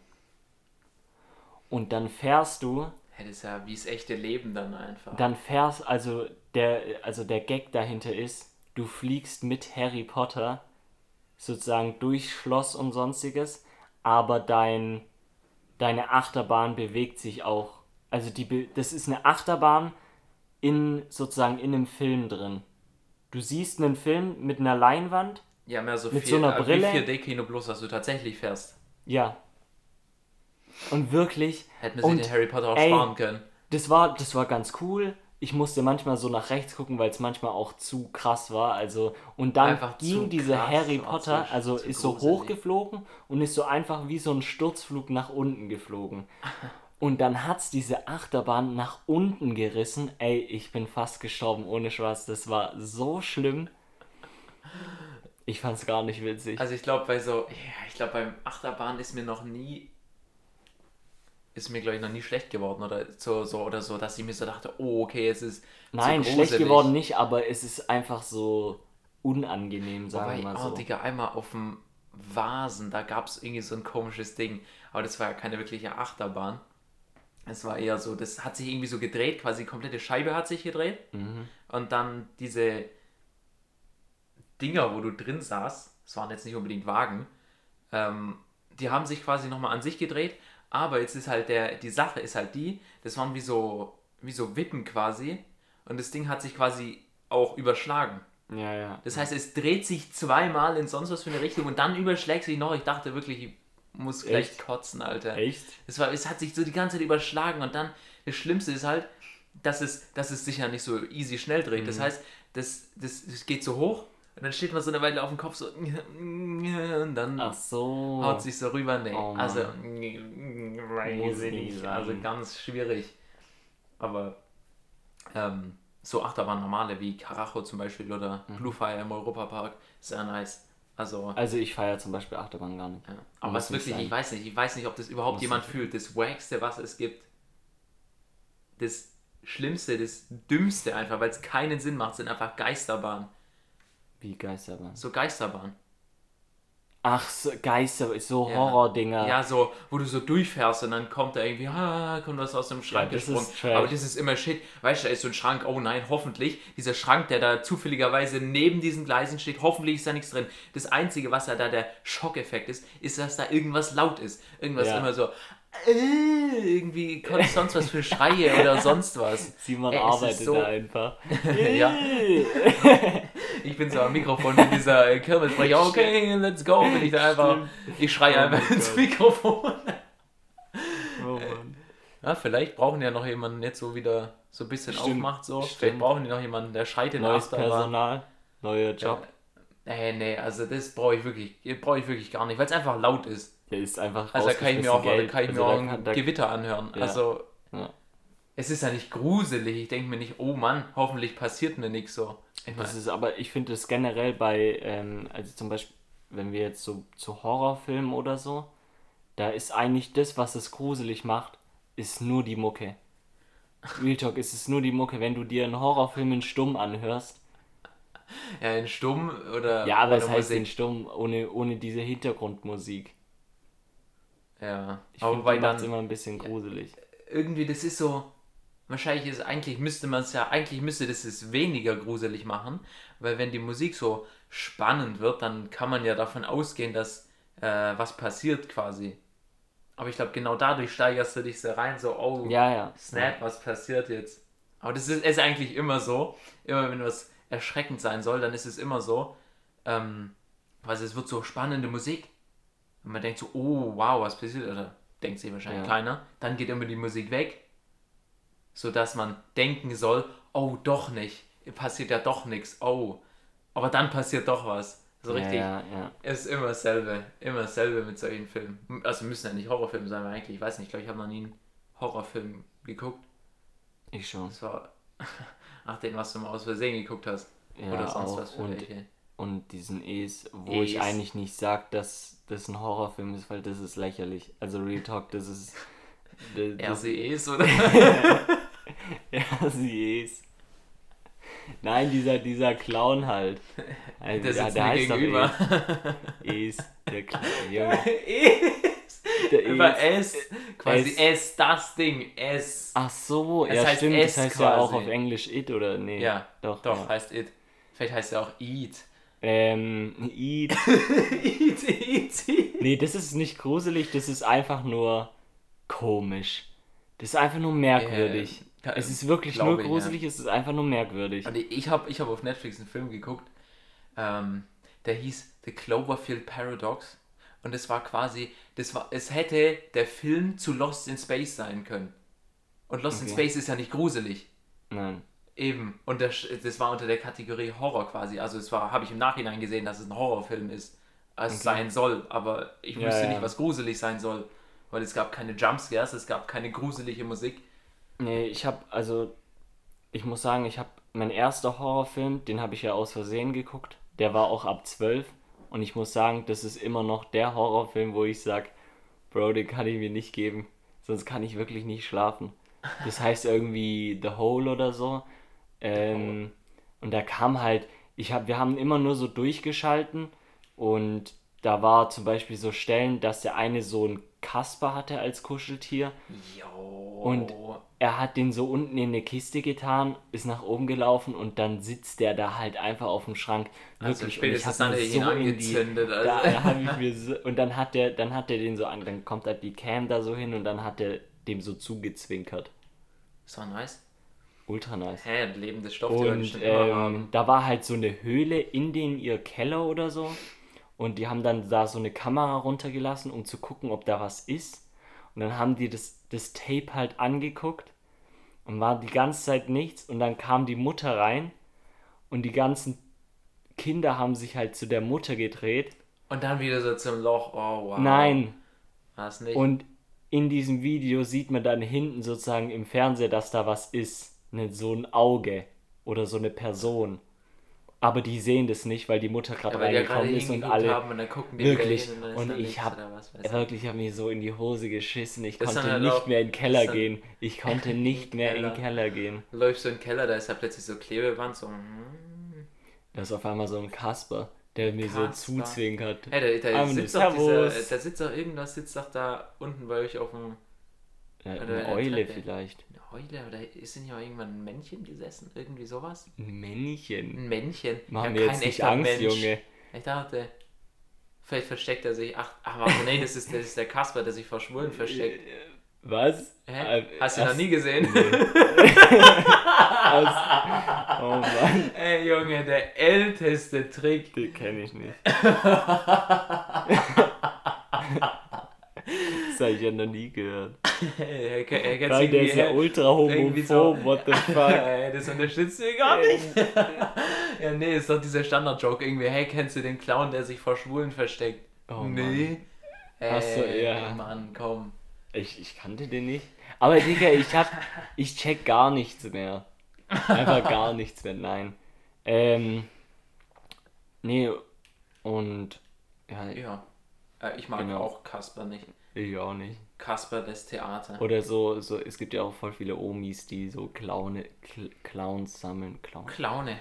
Und dann fährst du Hey, das ist ja wie das echte Leben dann einfach. dann fährst, also der, also der Gag dahinter ist, du fliegst mit Harry Potter sozusagen durch Schloss und sonstiges, aber dein, deine Achterbahn bewegt sich auch. Also die, das ist eine Achterbahn in sozusagen in einem Film drin. Du siehst einen Film mit einer Leinwand, ja, mehr so mit vier, so einer äh, Brille? Wie 4D-Kino bloß, dass du tatsächlich fährst. ja. Und wirklich, Hätten wir sich Und, den Harry Potter auch ey, sparen können. das war, das war ganz cool. Ich musste manchmal so nach rechts gucken, weil es manchmal auch zu krass war. Also und dann Einfach ging diese Harry Potter, zu- also zu ist so hochgeflogen und ist so einfach wie so ein Sturzflug nach unten geflogen. (laughs) Und dann hat's diese Achterbahn nach unten gerissen. Ey, ich bin fast gestorben, ohne Spaß. Das war so schlimm. Ich fand's gar nicht witzig. Also ich glaube bei so, ja, ich glaube beim Achterbahn ist mir noch nie, ist mir glaube ich noch nie schlecht geworden oder so, so oder so, dass ich mir so dachte, oh okay, jetzt ist Nein, zu schlecht geworden nicht, aber es ist einfach so unangenehm, sagen wir mal oh so. Digga, einmal auf dem Vasen, da gab es irgendwie so ein komisches Ding, aber das war ja keine wirkliche Achterbahn. Es war eher so, das hat sich irgendwie so gedreht, quasi die komplette Scheibe hat sich gedreht Mhm. und dann diese Dinger, wo du drin saßt, das waren jetzt nicht unbedingt Wagen, ähm, die haben sich quasi nochmal an sich gedreht, aber jetzt ist halt der, die Sache ist halt die, das waren wie so, wie so Wippen quasi und das Ding hat sich quasi auch überschlagen. Ja, ja. Das heißt, es dreht sich zweimal in sonst was für eine Richtung und dann überschlägt sich noch. Ich dachte wirklich, ich muss gleich Echt? kotzen, Alter. Echt? Es, war, es hat sich so die ganze Zeit überschlagen und dann, das Schlimmste ist halt, dass es, dass es sich ja nicht so easy schnell dreht. Mhm. Das heißt, das, das, das geht so hoch und dann steht man so eine Weile auf dem Kopf so und dann Ach so. haut sich so rüber. Nee, Oh also, ich nicht sein. Also ganz schwierig. Aber ähm, so Achterbahn normale wie Karacho zum Beispiel oder Mhm. Blue Fire im Europapark, sehr nice. Also, Also ich feiere zum Beispiel Achterbahn gar nicht. ja. aber was wirklich, sein. ich weiß nicht, ich weiß nicht, ob das überhaupt Muss jemand nicht. fühlt. Das Wackste, was es gibt, das Schlimmste, das Dümmste einfach, weil es keinen Sinn macht, sind einfach Geisterbahnen. Wie Geisterbahn. So Geisterbahnen. Ach, so, Geister, so Ja. Horrordinger. Ja, so, wo du so durchfährst und dann kommt da irgendwie, ah, kommt was aus dem Schrank Ja, das gesprungen. Aber das ist immer Shit. Weißt du, da ist so ein Schrank, oh nein, hoffentlich. Dieser Schrank, der da zufälligerweise neben diesen Gleisen steht, hoffentlich ist da nichts drin. Das Einzige, was da der Schockeffekt ist, ist, dass da irgendwas laut ist. Irgendwas Ja. immer so, äh, irgendwie kommt sonst was für Schreie oder sonst was. Simon Ey, arbeitet so- da einfach. Ja. (laughs) Ich bin so am Mikrofon mit dieser äh, Kirmessprecher, okay, let's go, bin ich da einfach, ich schreie Oh einfach ins Gott. Mikrofon. Oh Mann. Ja, vielleicht brauchen die ja noch jemanden, der jetzt so wieder so ein bisschen Stimmt, aufmacht. So. stimmt. Vielleicht brauchen die noch jemanden, der schreit in der Neues Achterbahn. Personal, neuer Job. Nee, nee, also das brauche ich wirklich, brauche ich wirklich gar nicht, weil es einfach laut ist. Der ist einfach Also da kann ich mir auch, kann ich mir auch Also ein da Gewitter anhören. Ja. Also Ja. es ist ja nicht gruselig. Ich denke mir nicht, oh Mann, hoffentlich passiert mir nichts so. Ich Das ist aber, ich finde es generell bei, ähm, also zum Beispiel, wenn wir jetzt so zu Horrorfilmen oder so, da ist eigentlich das, was es gruselig macht, ist nur die Mucke. Real Talk, ist es nur die Mucke. Wenn du dir einen Horrorfilm in Stumm anhörst, (laughs) ja, in Stumm oder. Ja, aber es heißt Musik. in Stumm ohne, ohne diese Hintergrundmusik. Ja, Ich aber wobei dann immer ein bisschen gruselig. irgendwie, das ist so. Wahrscheinlich ist eigentlich müsste man es ja, eigentlich müsste das es weniger gruselig machen, weil wenn die Musik so spannend wird, dann kann man ja davon ausgehen, dass äh, was passiert quasi. Aber ich glaube, genau dadurch steigerst du dich so rein, so, oh, Ja, ja. Snap, was passiert jetzt? Aber das ist, ist eigentlich immer so. Immer wenn was erschreckend sein soll, dann ist es immer so. Ähm, also es wird so spannende Musik. Und man denkt so, oh, wow, was passiert? Oder denkt sich wahrscheinlich Ja. keiner. Dann geht immer die Musik weg. Sodass man denken soll, oh, doch nicht. Passiert ja doch nichts. Oh. Aber dann passiert doch was. So richtig. Ja, ja. Es ist immer dasselbe. Immer dasselbe mit solchen Filmen. Also müssen ja nicht Horrorfilme sein, weil eigentlich, ich weiß nicht, ich glaube, ich habe noch nie einen Horrorfilm geguckt. Ich schon. Das war (laughs) nach dem, was du mal aus Versehen geguckt hast. Ja, Oder sonst auch. was für Und, welche. und diesen Es, wo ich Es. eigentlich nicht sag, dass das ein Horrorfilm ist, weil das ist lächerlich. Also Real Talk, das ist. Das, das, RCEs oder? (laughs) ja, sie ist. Nein, dieser, dieser Clown halt. Also, Der ja, sitzt der mir gegenüber. Es. Es, der Clown. Junge. (laughs) Es. Der Über Es. S. Quasi Es. S, das Ding. S. Ach so, Es ja heißt stimmt, es das heißt ja auch quasi. auf Englisch It oder nee? Ja, doch. Doch, Ja. heißt It. Vielleicht heißt er auch Eat. Ähm, It. Eat, Eat, Eat. Nee, das ist nicht gruselig, das ist einfach nur komisch. Das ist einfach nur merkwürdig. Ja, es ist wirklich nur ich, gruselig, es ist einfach nur merkwürdig. Und ich habe ich hab auf Netflix einen Film geguckt, ähm, der hieß The Cloverfield Paradox. Und es war quasi, das war, es hätte der Film zu Lost in Space sein können. Und Lost in Okay. Space ist ja nicht gruselig. Nein. Eben. Und das, das war unter der Kategorie Horror quasi. Also es war, habe ich im Nachhinein gesehen, dass es ein Horrorfilm ist. Als es Okay. sein soll. Aber ich Ja, wusste ja. nicht, was gruselig sein soll. Weil es gab keine Jumpscares, es gab keine gruselige Musik. Nee, ich hab, also, ich muss sagen, ich hab, mein erster Horrorfilm, den habe ich ja aus Versehen geguckt. Der war auch ab 12. Und ich muss sagen, das ist immer noch der Horrorfilm, wo ich sag, Bro, den kann ich mir nicht geben. Sonst kann ich wirklich nicht schlafen. Das heißt irgendwie The Hole oder so. Ähm, und da kam halt, ich hab, wir haben immer nur so durchgeschalten und da war zum Beispiel so Stellen, dass der eine so ein Kasper hatte als Kuscheltier. Jo. Und er hat den so unten in eine Kiste getan, ist nach oben gelaufen und dann sitzt der da halt einfach auf dem Schrank. Also Wirklich. spätestens und dann ich hat er ihn angezündet, also. Da, (laughs) da hab ich mir so, und dann hat der, dann hat der den so an, dann kommt halt die Cam da so hin und dann hat der dem so zugezwinkert. Das war nice. Ultra nice. Hä, ein lebendes Stofftier Und ähm, da war halt so eine Höhle in den ihr Keller oder so. Und die haben dann da so eine Kamera runtergelassen, um zu gucken, ob da was ist. Und dann haben die das, das Tape halt angeguckt und war die ganze Zeit nichts. Und dann kam die Mutter rein und die ganzen Kinder haben sich halt zu der Mutter gedreht. Und dann wieder so zum Loch. Oh, wow. Nein. Was nicht? Und in diesem Video sieht man dann hinten sozusagen im Fernseher, dass da was ist. Ne, so ein Auge oder so eine Person. Aber die sehen das nicht, weil die Mutter gerade ja, reingekommen ist und alle. haben und dann gucken die Wirklich. und, Und ich hab ich. wirklich, ich habe mir so in die Hose geschissen. Ich Das konnte halt nicht mehr in den Keller gehen. Ich konnte (laughs) nicht mehr in den Keller. Keller gehen. läufst du in den Keller, da ist ja plötzlich so Klebeband, so. hm. Da ist auf einmal so ein Kasper, der mir so Kasper. zuzwinkert. Hey, da, da, sitzt doch dieser, da sitzt doch irgendwas, sitzt doch da unten bei euch auf dem. Ja, eine Eule vielleicht. Eule, oder ist denn hier irgendwann ein Männchen gesessen? Irgendwie sowas? Ein Männchen. Ein Männchen. Mach ja, mir jetzt nicht Angst, Junge. Ich dachte, vielleicht versteckt er sich. Ach, ach warte, nee, das ist, das ist der Kasper, der sich vor Schwulen versteckt. Was? Hä? Äh, Hast du ihn noch nie gesehen? (laughs) Oh Mann, Ey, Junge, der älteste Trick. den kenne ich nicht. (laughs) das habe ich ja noch nie gehört. (laughs) er kennt's Weil der ist ja ultra homophob, so- what the (laughs) fuck. Das unterstützt du gar nicht. (laughs) ja, nee, ist doch dieser Standard-Joke irgendwie. Hey, kennst du den Clown, der sich vor Schwulen versteckt? Oh nee. Ey, Ach so, ja. Mann, komm. Ich, ich kannte den nicht. Aber Digga, ich hab, ich check gar nichts mehr. Einfach gar nichts mehr, nein. Ähm, nee, und, ja, Ja. Äh, ich mag Genau. auch Kasper nicht. Ich auch nicht. Kasper das Theater. Oder so, so, es gibt ja auch voll viele Omis, die so Clowne, Cl Clowns sammeln. Clown, Clowne.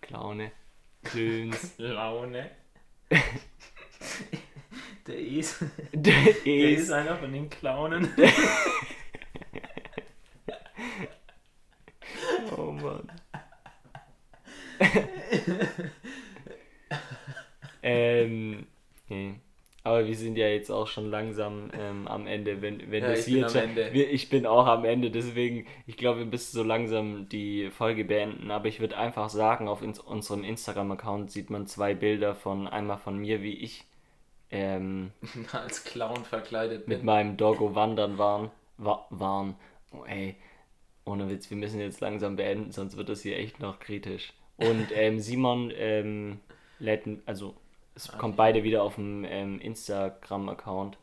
Clowne. Döns. Laune. (laughs) Der ist, Der der ist. ist einer von den Clownen. (laughs) (laughs) Oh Mann. ähm, nee. Aber wir sind ja jetzt auch schon langsam ähm, am Ende. Wenn, wenn Ja, das ich hier bin jetzt. Wir, ich bin auch am Ende, deswegen, ich glaube, wir müssen so langsam die Folge beenden. Aber ich würde einfach sagen, auf ins, unserem Instagram-Account sieht man zwei Bilder von einmal von mir, wie ich ähm, (laughs) Als Clown verkleidet mit bin. meinem Doggo wandern waren. Wa waren. Oh, ey, ohne Witz, wir müssen jetzt langsam beenden, sonst wird das hier echt noch kritisch. Und ähm, Simon ähm, lädt, also es kommt beide wieder auf dem ähm, Instagram-Account.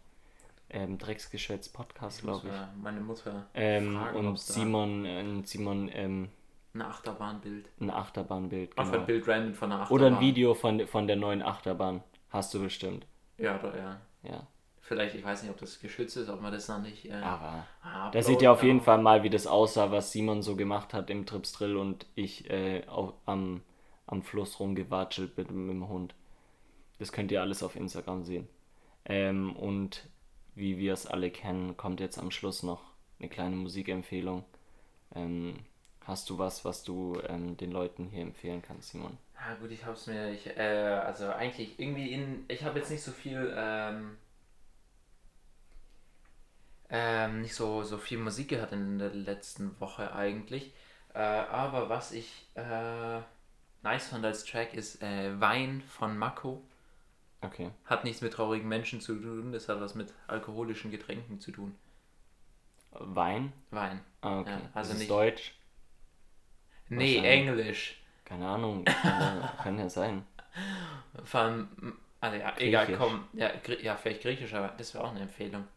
Ähm, Drecksgeschwätz Podcast, glaube ich. meine Mutter Ähm, fragen, und Simon, äh, Simon ähm, ein Achterbahnbild. ein Achterbahnbild. Einfach Genau. ein Bild random von einer Achterbahn. Oder ein Video von, von der neuen Achterbahn. Hast du bestimmt. Ja, oder ja. Ja. Vielleicht, ich weiß nicht, ob das geschützt ist, ob man das noch nicht. Äh, Aber. uploaden Da seht ihr auf jeden Fall mal, wie das aussah, was Simon so gemacht hat im Trips Drill und ich äh, auch am, am Fluss rumgewatschelt mit, mit dem Hund. Das könnt ihr alles auf Instagram sehen. Ähm, und wie wir es alle kennen, kommt jetzt am Schluss noch eine kleine Musikempfehlung. Ähm, hast du was, was du ähm, den Leuten hier empfehlen kannst, Simon? Ja gut, ich hab's mir, ich, äh, also eigentlich irgendwie in, ich habe jetzt nicht so viel, ähm, ähm, nicht so, so viel Musik gehört in der letzten Woche eigentlich, äh, aber was ich äh, nice fand als Track ist äh, Wein von Mako. Okay. Hat nichts mit traurigen Menschen zu tun, das hat was mit alkoholischen Getränken zu tun. Wein? Wein. Ah, okay. Ja, also ist nicht- Deutsch? Nee. Englisch. Keine Ahnung. Kann ja, (laughs) kann ja sein. Vor allem, also ja, egal, komm, ja, ja vielleicht griechischer, Wein, das wäre auch eine Empfehlung.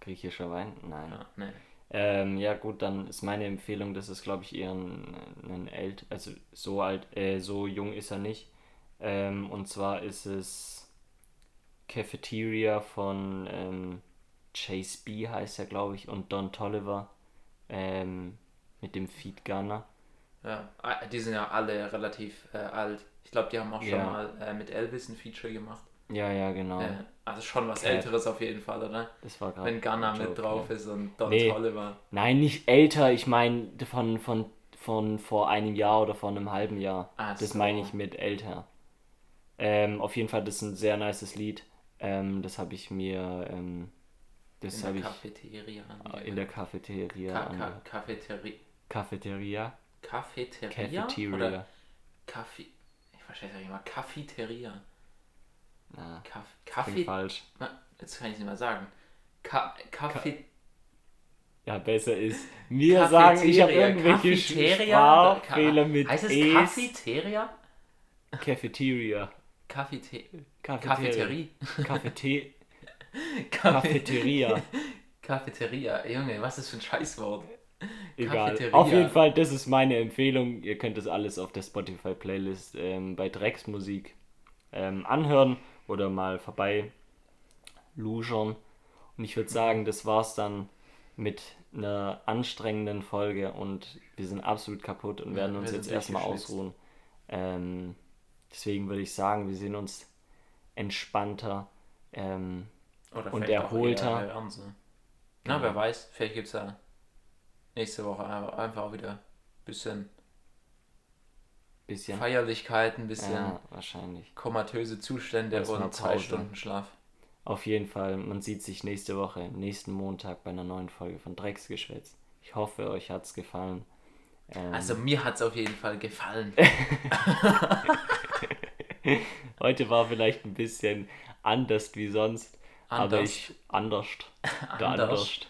Griechischer Wein? Nein. Ja, nee. Ähm, ja gut, dann ist meine Empfehlung, das ist glaube ich eher ein, ein älter, also so alt, äh, so jung ist er nicht. Ähm, und zwar ist es Cafeteria von ähm, Chase B heißt er glaube ich und Don Tolliver ähm, mit dem Feed Gunner. Ja, ah, die sind ja alle relativ äh, alt. Ich glaube, die haben auch schon Ja. mal äh, mit Elvis ein Feature gemacht. Ja, ja, genau. Äh, also schon was Cat. Älteres auf jeden Fall, oder? Das war gerade. Wenn Gunner mit Joke, drauf ja. ist und Don Nee. Tolliver. Nein, nicht älter, ich meine von, von, von vor einem Jahr oder vor einem halben Jahr. Ach das so. meine ich mit älter. Ähm, auf jeden Fall, das ist ein sehr nices Lied. Ähm, das habe ich mir, ähm, das In habe der ich Cafeteria. in der Cafeteria. Ka Ka angehört. Cafeteria. Cafeteria? Cafeteria? Cafeteria. Oder Kaffee. Ich verstehe es nicht mal. Cafeteria. Na, Kaff Kaffee. falsch. Jetzt kann ich es nicht mehr sagen. Ka Kaffee. Ja, besser ist. Mir sagen, ich habe irgendwelche Cafeteria? Sprachfehler mit Heißt Es. Cafeteria? Cafeteria. Cafete Cafeteria. Cafeterie. Cafete (laughs) Cafeteria. Junge, was ist für ein Scheißwort? Egal. Cafeteria. Auf jeden Fall, das ist meine Empfehlung. Ihr könnt das alles auf der Spotify-Playlist ähm, bei Drecksmusik ähm, anhören oder mal vorbei luschern. Und ich würde sagen, das war's dann mit einer anstrengenden Folge und wir sind absolut kaputt und Ja, werden uns jetzt erstmal ausruhen. Ähm, deswegen würde ich sagen, wir sehen uns entspannter. Ähm, Oder Und erholter. eher ernster. Na, Genau. wer weiß, vielleicht gibt es ja nächste Woche einfach auch wieder ein bisschen bisschen. Feierlichkeit, ein bisschen Ja, wahrscheinlich. komatöse Zustände und zwei. Stunden Schlaf. Auf jeden Fall, man sieht sich nächste Woche, nächsten Montag bei einer neuen Folge von Drecksgeschwätz. Ich hoffe, euch hat's gefallen. Ähm, Also mir hat es auf jeden Fall gefallen. (laughs) (laughs) heute war vielleicht ein bisschen anders wie sonst, aber Anders. ich anders, (laughs) der Anders.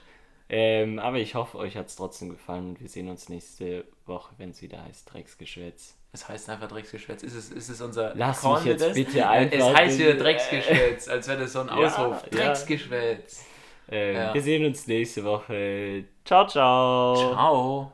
Ähm, aber ich hoffe, euch hat's trotzdem gefallen und wir sehen uns nächste Woche, wenn es wieder heißt Drecksgeschwätz. Es heißt einfach Drecksgeschwätz. Ist es, ist es unser. Lass mich jetzt bitte einfach Es heißt wieder Drecksgeschwätz, (laughs) als wäre das so ein Ja, Ausruf. ja. Drecksgeschwätz. Ähm, Ja. Wir sehen uns nächste Woche. Ciao, ciao. Ciao.